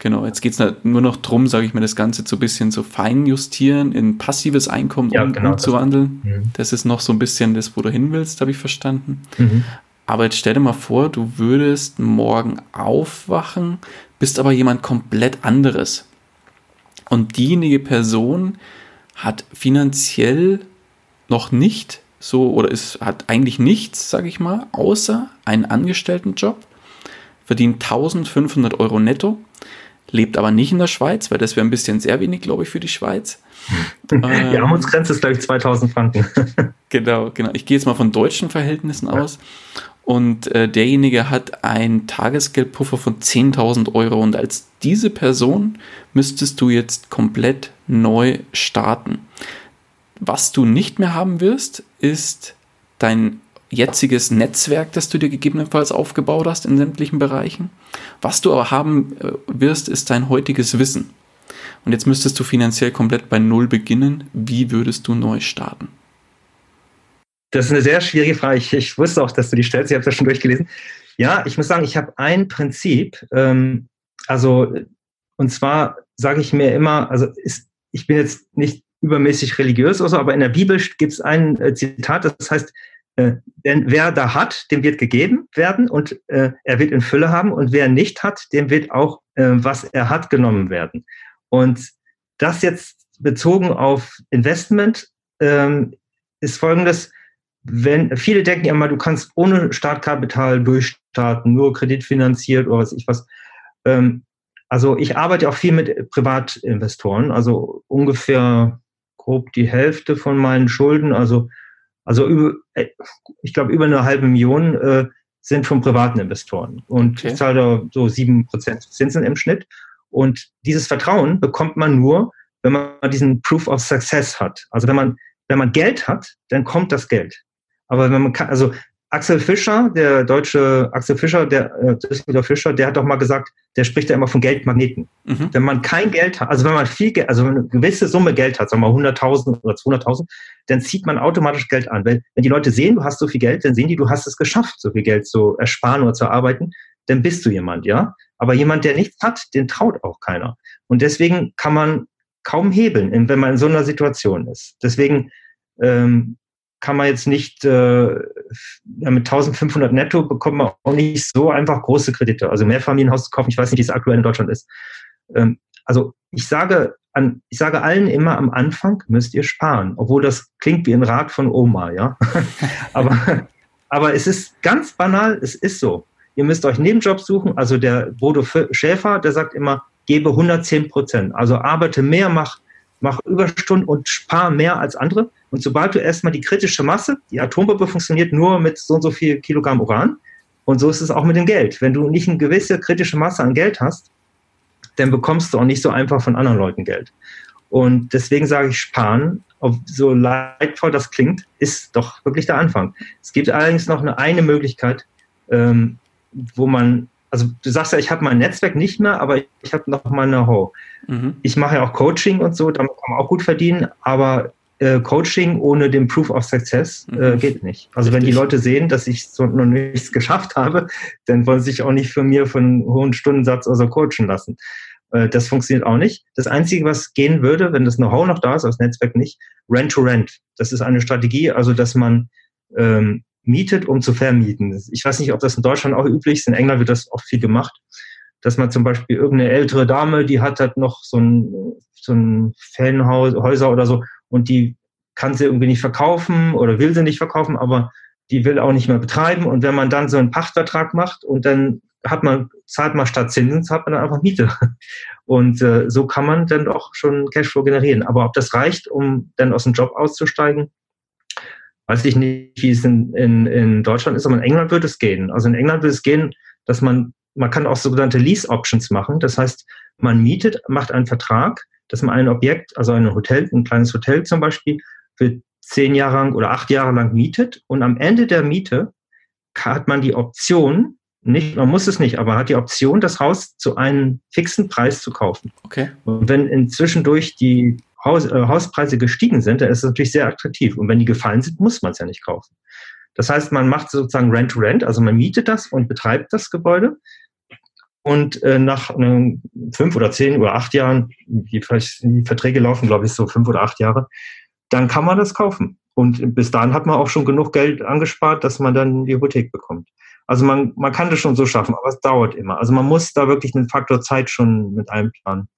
Genau, jetzt geht es nur noch darum, sage ich mal, das Ganze so ein bisschen zu feinjustieren, in passives Einkommen ja, um, genau, umzuwandeln. Das, mhm. das ist noch so ein bisschen das, wo du hin willst, habe ich verstanden. Mhm. Aber jetzt stell dir mal vor, du würdest morgen aufwachen, bist aber jemand komplett anderes. Und diejenige Person hat finanziell noch nicht so oder ist, hat eigentlich nichts, sage ich mal, außer einen Angestelltenjob, verdient 1500 Euro netto, lebt aber nicht in der Schweiz, weil das wäre ein bisschen sehr wenig, glaube ich, für die Schweiz. Die ähm, Armutsgrenze ist, glaube ich, 2000 Franken. genau, genau. Ich gehe jetzt mal von deutschen Verhältnissen ja. aus und äh, derjenige hat einen Tagesgeldpuffer von 10.000 Euro und als diese Person müsstest du jetzt komplett neu starten. Was du nicht mehr haben wirst, ist dein jetziges Netzwerk, das du dir gegebenenfalls aufgebaut hast in sämtlichen Bereichen. Was du aber haben äh, wirst, ist dein heutiges Wissen. Und jetzt müsstest du finanziell komplett bei Null beginnen. Wie würdest du neu starten? Das ist eine sehr schwierige Frage. Ich, ich wusste auch, dass du die stellst. Ich habe das schon durchgelesen. Ja, ich muss sagen, ich habe ein Prinzip. Ähm, also, und zwar sage ich mir immer, also ist, ich bin jetzt nicht übermäßig religiös oder so, aber in der Bibel gibt es ein äh, Zitat, das heißt, äh, denn wer da hat, dem wird gegeben werden und äh, er wird in Fülle haben und wer nicht hat, dem wird auch, äh, was er hat, genommen werden. Und das jetzt bezogen auf Investment ähm, ist folgendes, wenn viele denken ja mal, du kannst ohne Startkapital durchstarten, nur kreditfinanziert oder was ich was. Ähm, also ich arbeite auch viel mit Privatinvestoren, also ungefähr grob die Hälfte von meinen Schulden, also also über, äh, ich glaube über eine halbe Million äh, sind von privaten Investoren und okay. ich zahle da so sieben Prozent Zinsen im Schnitt. Und dieses Vertrauen bekommt man nur, wenn man diesen Proof of Success hat. Also wenn man wenn man Geld hat, dann kommt das Geld. Aber wenn man kann, also Axel Fischer, der deutsche Axel Fischer, der äh, Düsseldorf Fischer, der hat doch mal gesagt, der spricht ja immer von Geldmagneten. Mhm. Wenn man kein Geld hat, also wenn man viel Geld, also eine gewisse Summe Geld hat, sagen wir mal 100.000 oder 200.000, dann zieht man automatisch Geld an. Weil wenn die Leute sehen, du hast so viel Geld, dann sehen die, du hast es geschafft, so viel Geld zu ersparen oder zu arbeiten, dann bist du jemand, ja. Aber jemand, der nichts hat, den traut auch keiner. Und deswegen kann man kaum hebeln, wenn man in so einer Situation ist. Deswegen ähm, kann man jetzt nicht, äh, mit 1500 netto bekommt man auch nicht so einfach große Kredite. Also Mehrfamilienhaus zu kaufen, ich weiß nicht, wie es aktuell in Deutschland ist. Ähm, also ich sage an, ich sage allen immer am Anfang müsst ihr sparen, obwohl das klingt wie ein Rat von Oma, ja. aber, aber es ist ganz banal, es ist so. Ihr müsst euch Nebenjobs suchen. Also der Bodo Schäfer, der sagt immer, gebe 110 Prozent. Also arbeite mehr, mach, mach Überstunden und spar mehr als andere. Und sobald du erstmal die kritische Masse, die Atombombe funktioniert nur mit so und so viel Kilogramm Uran. Und so ist es auch mit dem Geld. Wenn du nicht eine gewisse kritische Masse an Geld hast, dann bekommst du auch nicht so einfach von anderen Leuten Geld. Und deswegen sage ich, sparen, ob so leidvoll das klingt, ist doch wirklich der Anfang. Es gibt allerdings noch eine, eine Möglichkeit, ähm, wo man, also du sagst ja, ich habe mein Netzwerk nicht mehr, aber ich habe noch mal Know-how. Mhm. Ich mache ja auch Coaching und so, damit kann man auch gut verdienen, aber äh, Coaching ohne den Proof of Success äh, mhm. geht nicht. Also Richtig. wenn die Leute sehen, dass ich so noch nichts geschafft habe, dann wollen sie sich auch nicht für mir von einem hohen Stundensatz oder so coachen lassen. Äh, das funktioniert auch nicht. Das Einzige, was gehen würde, wenn das Know-how noch da ist, das Netzwerk nicht, Rent-to-Rent. -Rent. Das ist eine Strategie, also dass man ähm, mietet, um zu vermieten. Ich weiß nicht, ob das in Deutschland auch üblich ist. In England wird das oft viel gemacht, dass man zum Beispiel irgendeine ältere Dame, die hat halt noch so ein, so ein Ferienhäuser oder so und die kann sie irgendwie nicht verkaufen oder will sie nicht verkaufen, aber die will auch nicht mehr betreiben. Und wenn man dann so einen Pachtvertrag macht und dann hat man, zahlt man statt Zinsen, zahlt man dann einfach Miete. Und äh, so kann man dann auch schon Cashflow generieren. Aber ob das reicht, um dann aus dem Job auszusteigen, weiß ich nicht, wie es in, in, in Deutschland ist, aber in England würde es gehen. Also in England würde es gehen, dass man, man kann auch sogenannte Lease Options machen. Das heißt, man mietet, macht einen Vertrag, dass man ein Objekt, also ein Hotel, ein kleines Hotel zum Beispiel, für zehn Jahre lang oder acht Jahre lang mietet und am Ende der Miete hat man die Option, nicht, man muss es nicht, aber hat die Option, das Haus zu einem fixen Preis zu kaufen. Okay. Und wenn inzwischen durch die Haus, äh, Hauspreise gestiegen sind, dann ist es natürlich sehr attraktiv. Und wenn die gefallen sind, muss man es ja nicht kaufen. Das heißt, man macht sozusagen Rent-to-Rent, -Rent, also man mietet das und betreibt das Gebäude. Und äh, nach äh, fünf oder zehn oder acht Jahren, die, die Verträge laufen, glaube ich, so fünf oder acht Jahre, dann kann man das kaufen. Und bis dahin hat man auch schon genug Geld angespart, dass man dann die Hypothek bekommt. Also man, man kann das schon so schaffen, aber es dauert immer. Also man muss da wirklich einen Faktor Zeit schon mit einplanen.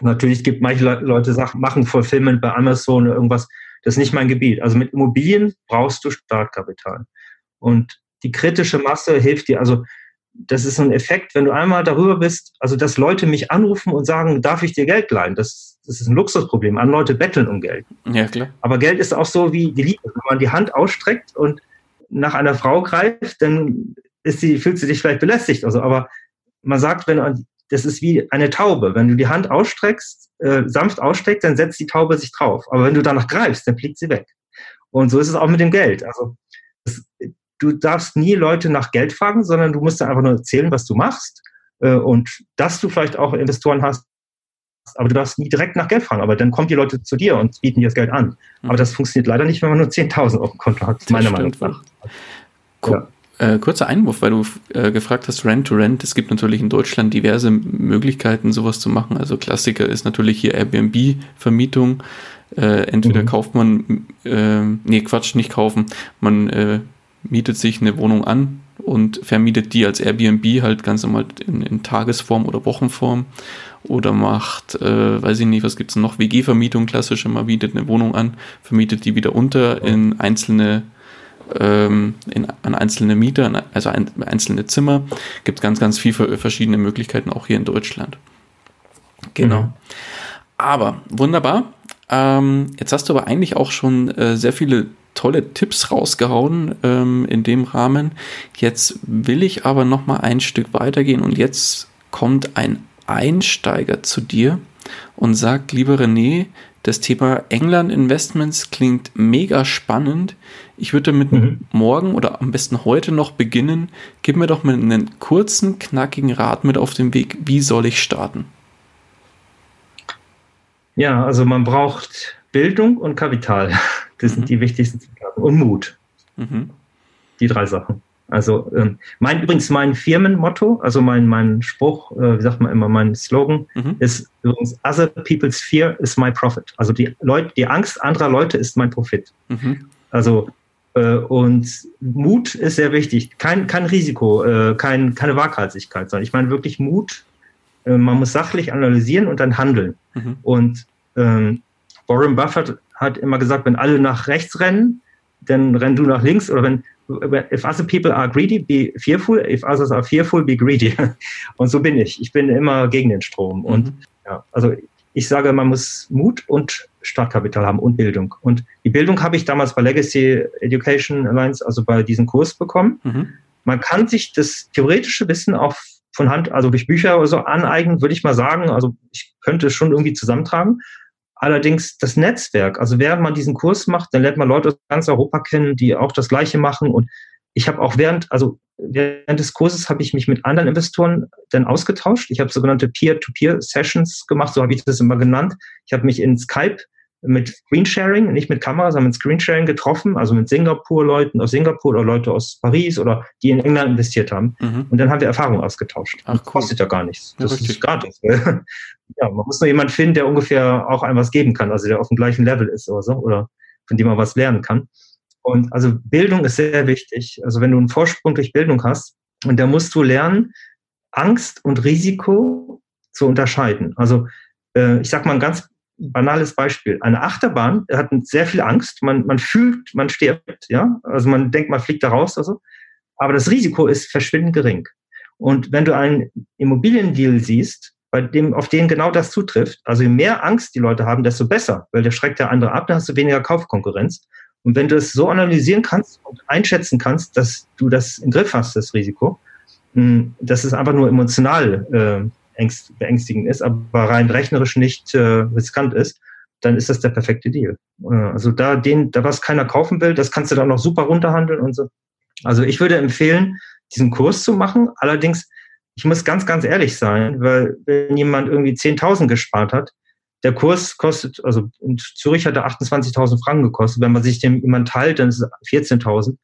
Natürlich gibt manche Leute Sachen, machen Fulfillment bei Amazon oder irgendwas. Das ist nicht mein Gebiet. Also mit Immobilien brauchst du Startkapital. Und die kritische Masse hilft dir. Also das ist so ein Effekt, wenn du einmal darüber bist, also dass Leute mich anrufen und sagen, darf ich dir Geld leihen? Das, das ist ein Luxusproblem. An Leute betteln um Geld. Ja, klar. Aber Geld ist auch so wie die Liebe. Wenn man die Hand ausstreckt und nach einer Frau greift, dann ist sie, fühlt sie sich vielleicht belästigt. Also, aber man sagt, wenn das ist wie eine Taube. Wenn du die Hand ausstreckst, äh, sanft ausstreckst, dann setzt die Taube sich drauf. Aber wenn du danach greifst, dann fliegt sie weg. Und so ist es auch mit dem Geld. Also das, du darfst nie Leute nach Geld fragen, sondern du musst einfach nur erzählen, was du machst äh, und dass du vielleicht auch Investoren hast. Aber du darfst nie direkt nach Geld fragen. Aber dann kommen die Leute zu dir und bieten dir das Geld an. Mhm. Aber das funktioniert leider nicht, wenn man nur 10.000 auf dem Konto hat, meiner Meinung nach. Cool. Ja. Äh, kurzer Einwurf, weil du äh, gefragt hast, Rent-to-Rent. -Rent. Es gibt natürlich in Deutschland diverse Möglichkeiten, sowas zu machen. Also Klassiker ist natürlich hier Airbnb-Vermietung. Äh, entweder mhm. kauft man, äh, nee, Quatsch, nicht kaufen. Man äh, mietet sich eine Wohnung an und vermietet die als Airbnb halt ganz normal in, in Tagesform oder Wochenform. Oder macht, äh, weiß ich nicht, was gibt's noch, WG-Vermietung klassische, man bietet eine Wohnung an, vermietet die wieder unter in einzelne ähm, in, an einzelne Mieter, also ein, einzelne Zimmer. Gibt ganz, ganz viele verschiedene Möglichkeiten, auch hier in Deutschland. Genau. Mhm. Aber wunderbar. Ähm, jetzt hast du aber eigentlich auch schon äh, sehr viele tolle Tipps rausgehauen ähm, in dem Rahmen. Jetzt will ich aber noch mal ein Stück weitergehen und jetzt kommt ein Einsteiger zu dir und sagt, lieber René, Das Thema England Investments klingt mega spannend. Ich würde damit mhm. morgen oder am besten heute noch beginnen. Gib mir doch mal einen kurzen, knackigen Rat mit auf den Weg. Wie soll ich starten? Ja, also man braucht Bildung und Kapital. Das mhm. sind die wichtigsten Zutaten. Und Mut. Mhm. Die drei Sachen. Also ähm, mein übrigens mein Firmenmotto, also mein mein Spruch, äh, wie sagt man immer, mein Slogan mhm. ist übrigens Other people's fear is my profit. Also die Leute, die Angst anderer Leute ist mein Profit. Mhm. Also äh, und Mut ist sehr wichtig. Kein kein Risiko, äh, kein keine Waghalsigkeit, sondern ich meine wirklich Mut. Äh, man muss sachlich analysieren und dann handeln. Mhm. Und ähm, Warren Buffett hat immer gesagt, wenn alle nach rechts rennen, dann renn du nach links oder wenn if other people are greedy, be fearful. If others are fearful, be greedy. Und so bin ich. Ich bin immer gegen den Strom. Mhm. Und ja, also ich sage, man muss Mut und Startkapital haben und Bildung. Und die Bildung habe ich damals bei Legacy Education Alliance, also bei diesem Kurs bekommen. Mhm. Man kann sich das theoretische Wissen auch von Hand, also durch Bücher oder so aneignen, würde ich mal sagen. Also ich könnte es schon irgendwie zusammentragen. Allerdings das Netzwerk, also während man diesen Kurs macht, dann lernt man Leute aus ganz Europa kennen, die auch das Gleiche machen. Und ich habe auch während, also während des Kurses habe ich mich mit anderen Investoren dann ausgetauscht. Ich habe sogenannte Peer-to-Peer-Sessions gemacht, so habe ich das immer genannt. Ich habe mich in Skype mit Screensharing, nicht mit Kamera, sondern mit Screensharing getroffen, also mit Singapur-Leuten aus Singapur oder Leute aus Paris oder die in England investiert haben. Mhm. Und dann haben wir Erfahrungen ausgetauscht. Ach, cool. Das kostet ja gar nichts. Das ja, ist gratis. ja, man muss nur jemanden finden, der ungefähr auch einem was geben kann, also der auf dem gleichen Level ist oder so, oder von dem man was lernen kann. Und also Bildung ist sehr wichtig. Also wenn du einen Vorsprung durch Bildung hast, und da musst du lernen, Angst und Risiko zu unterscheiden. Also äh, ich sag mal ein ganz banales Beispiel. Eine Achterbahn hat sehr viel Angst. Man, man fühlt, man stirbt, ja. Also man denkt, man fliegt da raus oder so. Aber das Risiko ist verschwindend gering. Und wenn du einen Immobiliendeal siehst, bei dem, auf den genau das zutrifft, also je mehr Angst die Leute haben, desto besser, weil der schreckt der andere ab, dann hast du weniger Kaufkonkurrenz. Und wenn du es so analysieren kannst und einschätzen kannst, dass du das im Griff hast, das Risiko, hm, dass es einfach nur emotional äh, beängstigend ist, aber rein rechnerisch nicht äh, riskant ist, dann ist das der perfekte Deal. Äh, also da den, da was keiner kaufen will, das kannst du dann noch super runterhandeln und so. Also ich würde empfehlen, diesen Kurs zu machen. Allerdings, ich muss ganz, ganz ehrlich sein, weil wenn jemand irgendwie 10.000 gespart hat, der Kurs kostet, also in Zürich hat er 28.000 Franken gekostet. Wenn man sich dem jemand teilt, dann ist es 14.000.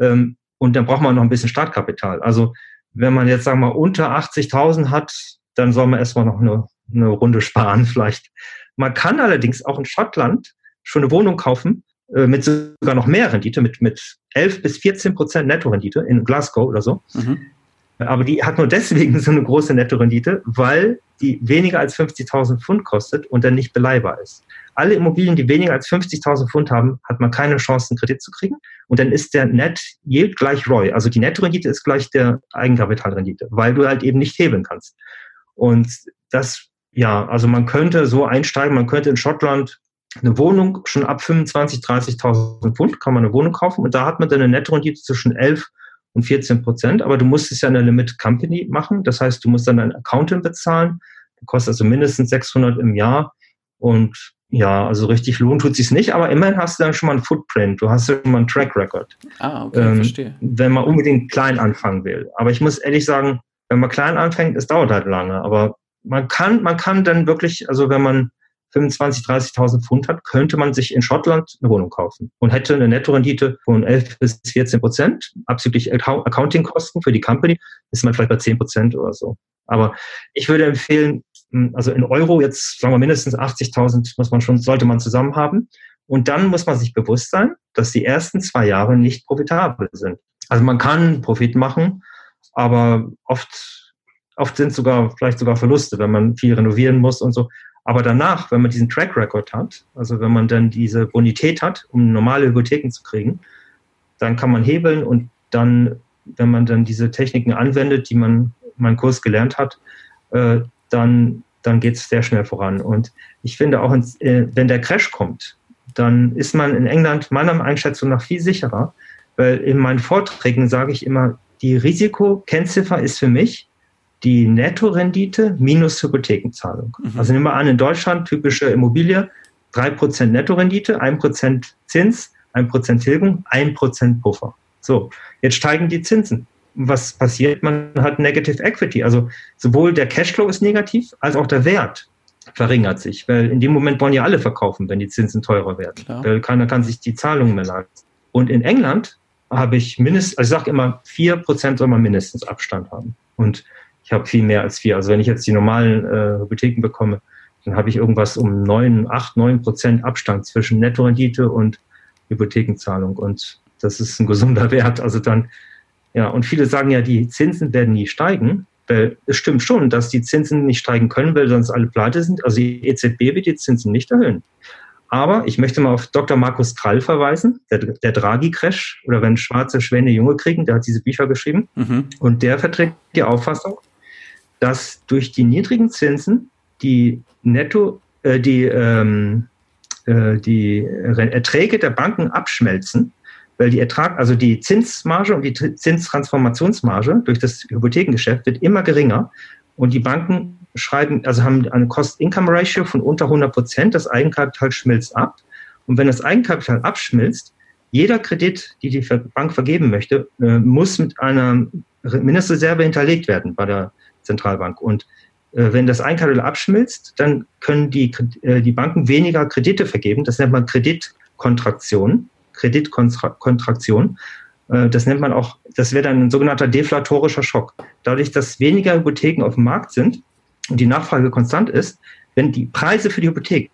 Ähm, und dann braucht man noch ein bisschen Startkapital. Also wenn man jetzt sagen wir mal unter 80.000 hat, dann soll man erstmal noch eine, eine Runde sparen vielleicht. Man kann allerdings auch in Schottland schon eine Wohnung kaufen äh, mit sogar noch mehr Rendite, mit, mit 11 bis 14 Prozent Nettorendite in Glasgow oder so. Mhm. Aber die hat nur deswegen so eine große Nettorendite, weil die weniger als 50.000 Pfund kostet und dann nicht beleihbar ist. Alle Immobilien, die weniger als 50.000 Pfund haben, hat man keine Chance, einen Kredit zu kriegen. Und dann ist der Net Yield gleich ROI. Also die Nettorendite ist gleich der Eigenkapitalrendite, weil du halt eben nicht hebeln kannst. Und das, ja, also man könnte so einsteigen, man könnte in Schottland eine Wohnung schon ab 25, 30.000 Pfund kann man eine Wohnung kaufen und da hat man dann eine Nettorendite zwischen 11 und 14 Prozent, aber du musst es ja eine Limit Company machen, das heißt, du musst dann einen Accountant bezahlen, der kostet also mindestens 600 im Jahr und ja, also richtig lohnt tut sich nicht, aber immerhin hast du dann schon mal einen Footprint, du hast schon mal einen Track Record. Ah, okay, ähm, verstehe. Wenn man unbedingt klein anfangen will. Aber ich muss ehrlich sagen, wenn man klein anfängt, es dauert halt lange. Aber man kann, man kann dann wirklich, also wenn man 25, 30.000 Pfund hat, könnte man sich in Schottland eine Wohnung kaufen und hätte eine Nettorendite von 11 bis 14 Prozent. Abzüglich Accounting-Kosten für die Company ist man vielleicht bei 10 Prozent oder so. Aber ich würde empfehlen, hm, also in Euro jetzt sagen wir mindestens 80.000 muss man schon, sollte man zusammen haben. Und dann muss man sich bewusst sein, dass die ersten zwei Jahre nicht profitabel sind. Also man kann Profit machen, aber oft, oft sind sogar vielleicht sogar Verluste, wenn man viel renovieren muss und so. Aber danach, wenn man diesen Track Record hat, also wenn man dann diese Bonität hat, um normale Hypotheken zu kriegen, dann kann man hebeln und dann, wenn man dann diese Techniken anwendet, die man in meinem Kurs gelernt hat, äh, dann, dann geht es sehr schnell voran. Und ich finde auch, äh, wenn der Crash kommt, dann ist man in England meiner Einschätzung nach viel sicherer, weil in meinen Vorträgen sage ich immer, die Risikokennziffer ist für mich die Nettorendite minus Hypothekenzahlung. Mhm. Also nehmen wir an, in Deutschland typische Immobilie, 3% Nettorendite, 1% Zins, 1% Tilgung, 1% Puffer. So, jetzt steigen die Zinsen. Was passiert? Man hat Negative Equity. Also sowohl der Cashflow ist negativ, als auch der Wert verringert sich. Weil in dem Moment wollen ja alle verkaufen, wenn die Zinsen teurer werden. Klar. Weil keiner kann sich die Zahlungen mehr leisten. Und in England habe ich mindestens, also ich sage immer, 4% soll man mindestens Abstand haben. Und ich habe viel mehr als vier. Also wenn ich jetzt die normalen äh, Hypotheken bekomme, dann habe ich irgendwas um neun, acht, neun Prozent Abstand zwischen Nettorendite und Hypothekenzahlung. Und das ist ein gesunder Wert. Also dann, ja, und viele sagen ja, die Zinsen werden nie steigen. Weil es stimmt schon, dass die Zinsen nicht steigen können, weil sonst alle pleite sind. Also die EZB wird die Zinsen nicht erhöhen. Aber ich möchte mal auf Dr. Markus Krall verweisen, der, der Draghi-Crash oder wenn schwarze Schwäne Junge kriegen, der hat diese Bücher geschrieben. Mhm. Und der vertritt die Auffassung, dass durch die niedrigen Zinsen die Netto, äh, die, ähm, äh, die Erträge der Banken abschmelzen, weil die Ertrag, also die Zinsmarge und die Zinstransformationsmarge durch das Hypothekengeschäft wird immer geringer und die Banken schreiben, also haben eine Cost-Income-Ratio von unter 100 Prozent, das Eigenkapital schmilzt ab und wenn das Eigenkapital abschmilzt, jeder Kredit, die die Bank vergeben möchte, äh, muss mit einer Mindestreserve hinterlegt werden bei der Zentralbank und äh, wenn das Eigenkapital abschmilzt, dann können die, äh, die Banken weniger Kredite vergeben. Das nennt man Kreditkontraktion. Kreditkontraktion. Äh, das nennt man auch, das wäre dann ein sogenannter deflatorischer Schock. Dadurch, dass weniger Hypotheken auf dem Markt sind und die Nachfrage konstant ist, wenn die Preise für die Hypothek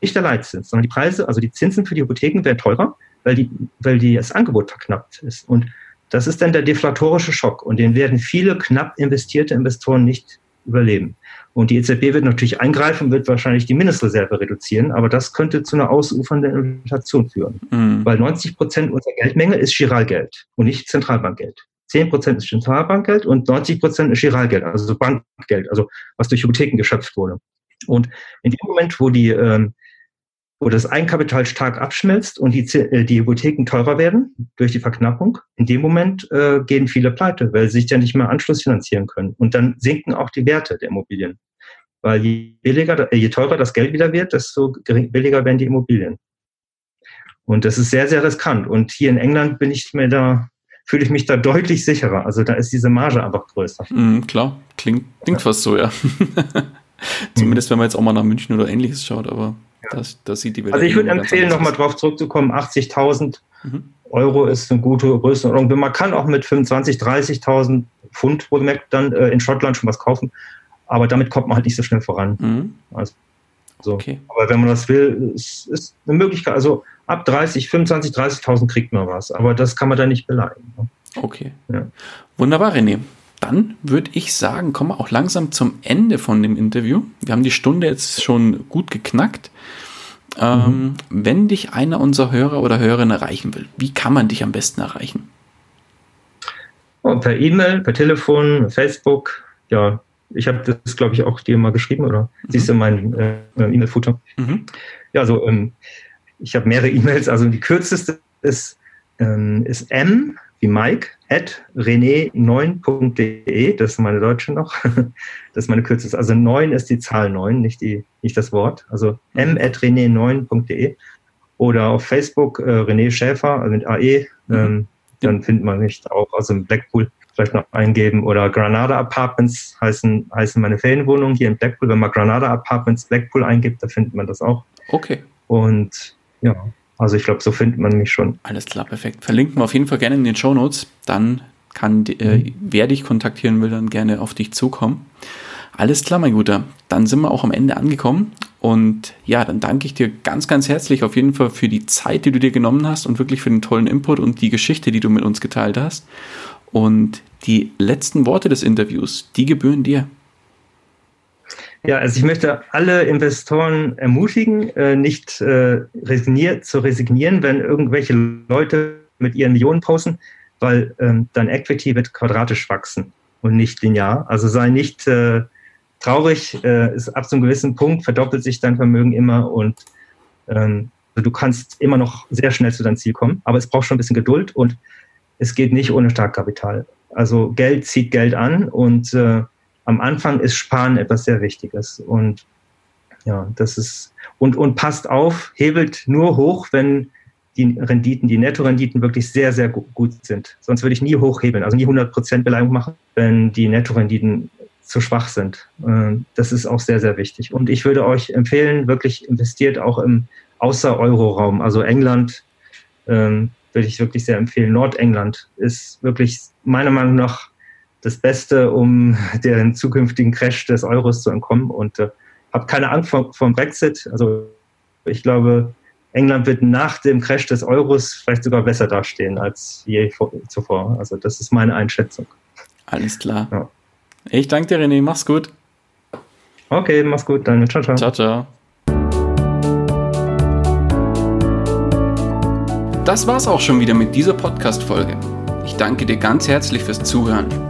nicht der Leitzins, sondern die Preise, also die Zinsen für die Hypotheken werden teurer, weil, die, weil die, das Angebot verknappt ist. Und das ist dann der deflatorische Schock und den werden viele knapp investierte Investoren nicht überleben. Und die EZB wird natürlich eingreifen, wird wahrscheinlich die Mindestreserve reduzieren, aber das könnte zu einer ausufernden Inflation führen. Mhm. Weil 90 Prozent unserer Geldmenge ist Giralgeld und nicht Zentralbankgeld. 10 Prozent ist Zentralbankgeld und 90 Prozent ist Giralgeld, also Bankgeld, also was durch Hypotheken geschöpft wurde. Und in dem Moment, wo die ähm, wo das Eigenkapital stark abschmilzt und die, äh, die Hypotheken teurer werden durch die Verknappung, in dem Moment äh, gehen viele pleite, weil sie sich ja nicht mehr Anschluss finanzieren können. Und dann sinken auch die Werte der Immobilien. Weil je billiger, äh, je teurer das Geld wieder wird, desto billiger werden die Immobilien. Und das ist sehr, sehr riskant. Und hier in England bin ich mir da, fühle ich mich da deutlich sicherer. Also da ist diese Marge einfach größer. Mm, klar, klingt, klingt ja. fast so, ja. Zumindest wenn man jetzt auch mal nach München oder ähnliches schaut, aber das, das sieht die Welt Also ich würde empfehlen, nochmal drauf zurückzukommen, 80.000 mhm. Euro ist eine gute Größenordnung. Man kann auch mit 25.000, 30.000 Pfund wohlgemerkt dann äh, in Schottland schon was kaufen, aber damit kommt man halt nicht so schnell voran. Mhm. Also, so. okay. Aber wenn man das will, ist, ist eine Möglichkeit. Also ab 30, 25, 30.000 kriegt man was, aber das kann man da nicht beleidigen. Ne? Okay. Ja. Wunderbar, René dann würde ich sagen, kommen wir auch langsam zum Ende von dem Interview. Wir haben die Stunde jetzt schon gut geknackt. Ähm, mhm. Wenn dich einer unserer Hörer oder Hörerinnen erreichen will, wie kann man dich am besten erreichen? Oh, per E-Mail, per Telefon, Facebook. Ja, ich habe das, glaube ich, auch dir mal geschrieben, oder? Mhm. Siehst du mein äh, E-Mail-Futter? Mhm. Ja, so, ähm, ich habe mehrere E-Mails. Also die kürzeste ist, ähm, ist m wie Mike at rené9.de, das ist meine Deutsche noch, das ist meine Kürze. Also 9 ist die Zahl 9, nicht, die, nicht das Wort. Also m at rené9.de oder auf Facebook äh, René Schäfer, also mit AE, mhm. ähm, dann findet man mich auch, also im Blackpool vielleicht noch eingeben oder Granada Apartments heißen, heißen meine Ferienwohnungen hier in Blackpool. Wenn man Granada Apartments Blackpool eingibt, da findet man das auch. Okay. Und ja, also ich glaube, so findet man mich schon. Alles klar, perfekt. Verlinken wir auf jeden Fall gerne in den Show Notes. Dann kann, äh, mhm. wer dich kontaktieren will, dann gerne auf dich zukommen. Alles klar, mein Guter. Dann sind wir auch am Ende angekommen. Und ja, dann danke ich dir ganz, ganz herzlich auf jeden Fall für die Zeit, die du dir genommen hast und wirklich für den tollen Input und die Geschichte, die du mit uns geteilt hast. Und die letzten Worte des Interviews, die gebühren dir. Ja, also ich möchte alle Investoren ermutigen, äh, nicht äh, resignier zu resignieren, wenn irgendwelche Leute mit ihren Millionen posten, weil ähm, dein Equity wird quadratisch wachsen und nicht linear. Also sei nicht äh, traurig, ist ab so einem gewissen Punkt verdoppelt sich dein Vermögen immer und ähm, also du kannst immer noch sehr schnell zu deinem Ziel kommen, aber es braucht schon ein bisschen Geduld und es geht nicht ohne Startkapital. Also Geld zieht Geld an und äh, am Anfang ist Sparen etwas sehr Wichtiges. Und Ja, das ist, und, und passt auf, hebelt nur hoch, wenn die Renditen, die Nettorenditen wirklich sehr, sehr gut sind. Sonst würde ich nie hochhebeln, also nie 100% Beleihung machen, wenn die Nettorenditen zu schwach sind. Äh, das ist auch sehr, sehr wichtig. Und ich würde euch empfehlen, wirklich investiert auch im Außer-Euro-Raum, also England, ähm, würde ich wirklich sehr empfehlen. Nordengland ist wirklich meiner Meinung nach das Beste, um den zukünftigen Crash des Euros zu entkommen. Und äh, habe keine Angst vor, vor dem Brexit. Also ich glaube, England wird nach dem Crash des Euros vielleicht sogar besser dastehen als je zuvor. Also das ist meine Einschätzung. Alles klar. Ja. Ich danke dir, René. Mach's gut. Okay, mach's gut. Dann ciao, ciao. Ciao, ciao. Das war's auch schon wieder mit dieser Podcast-Folge. Ich danke dir ganz herzlich fürs Zuhören.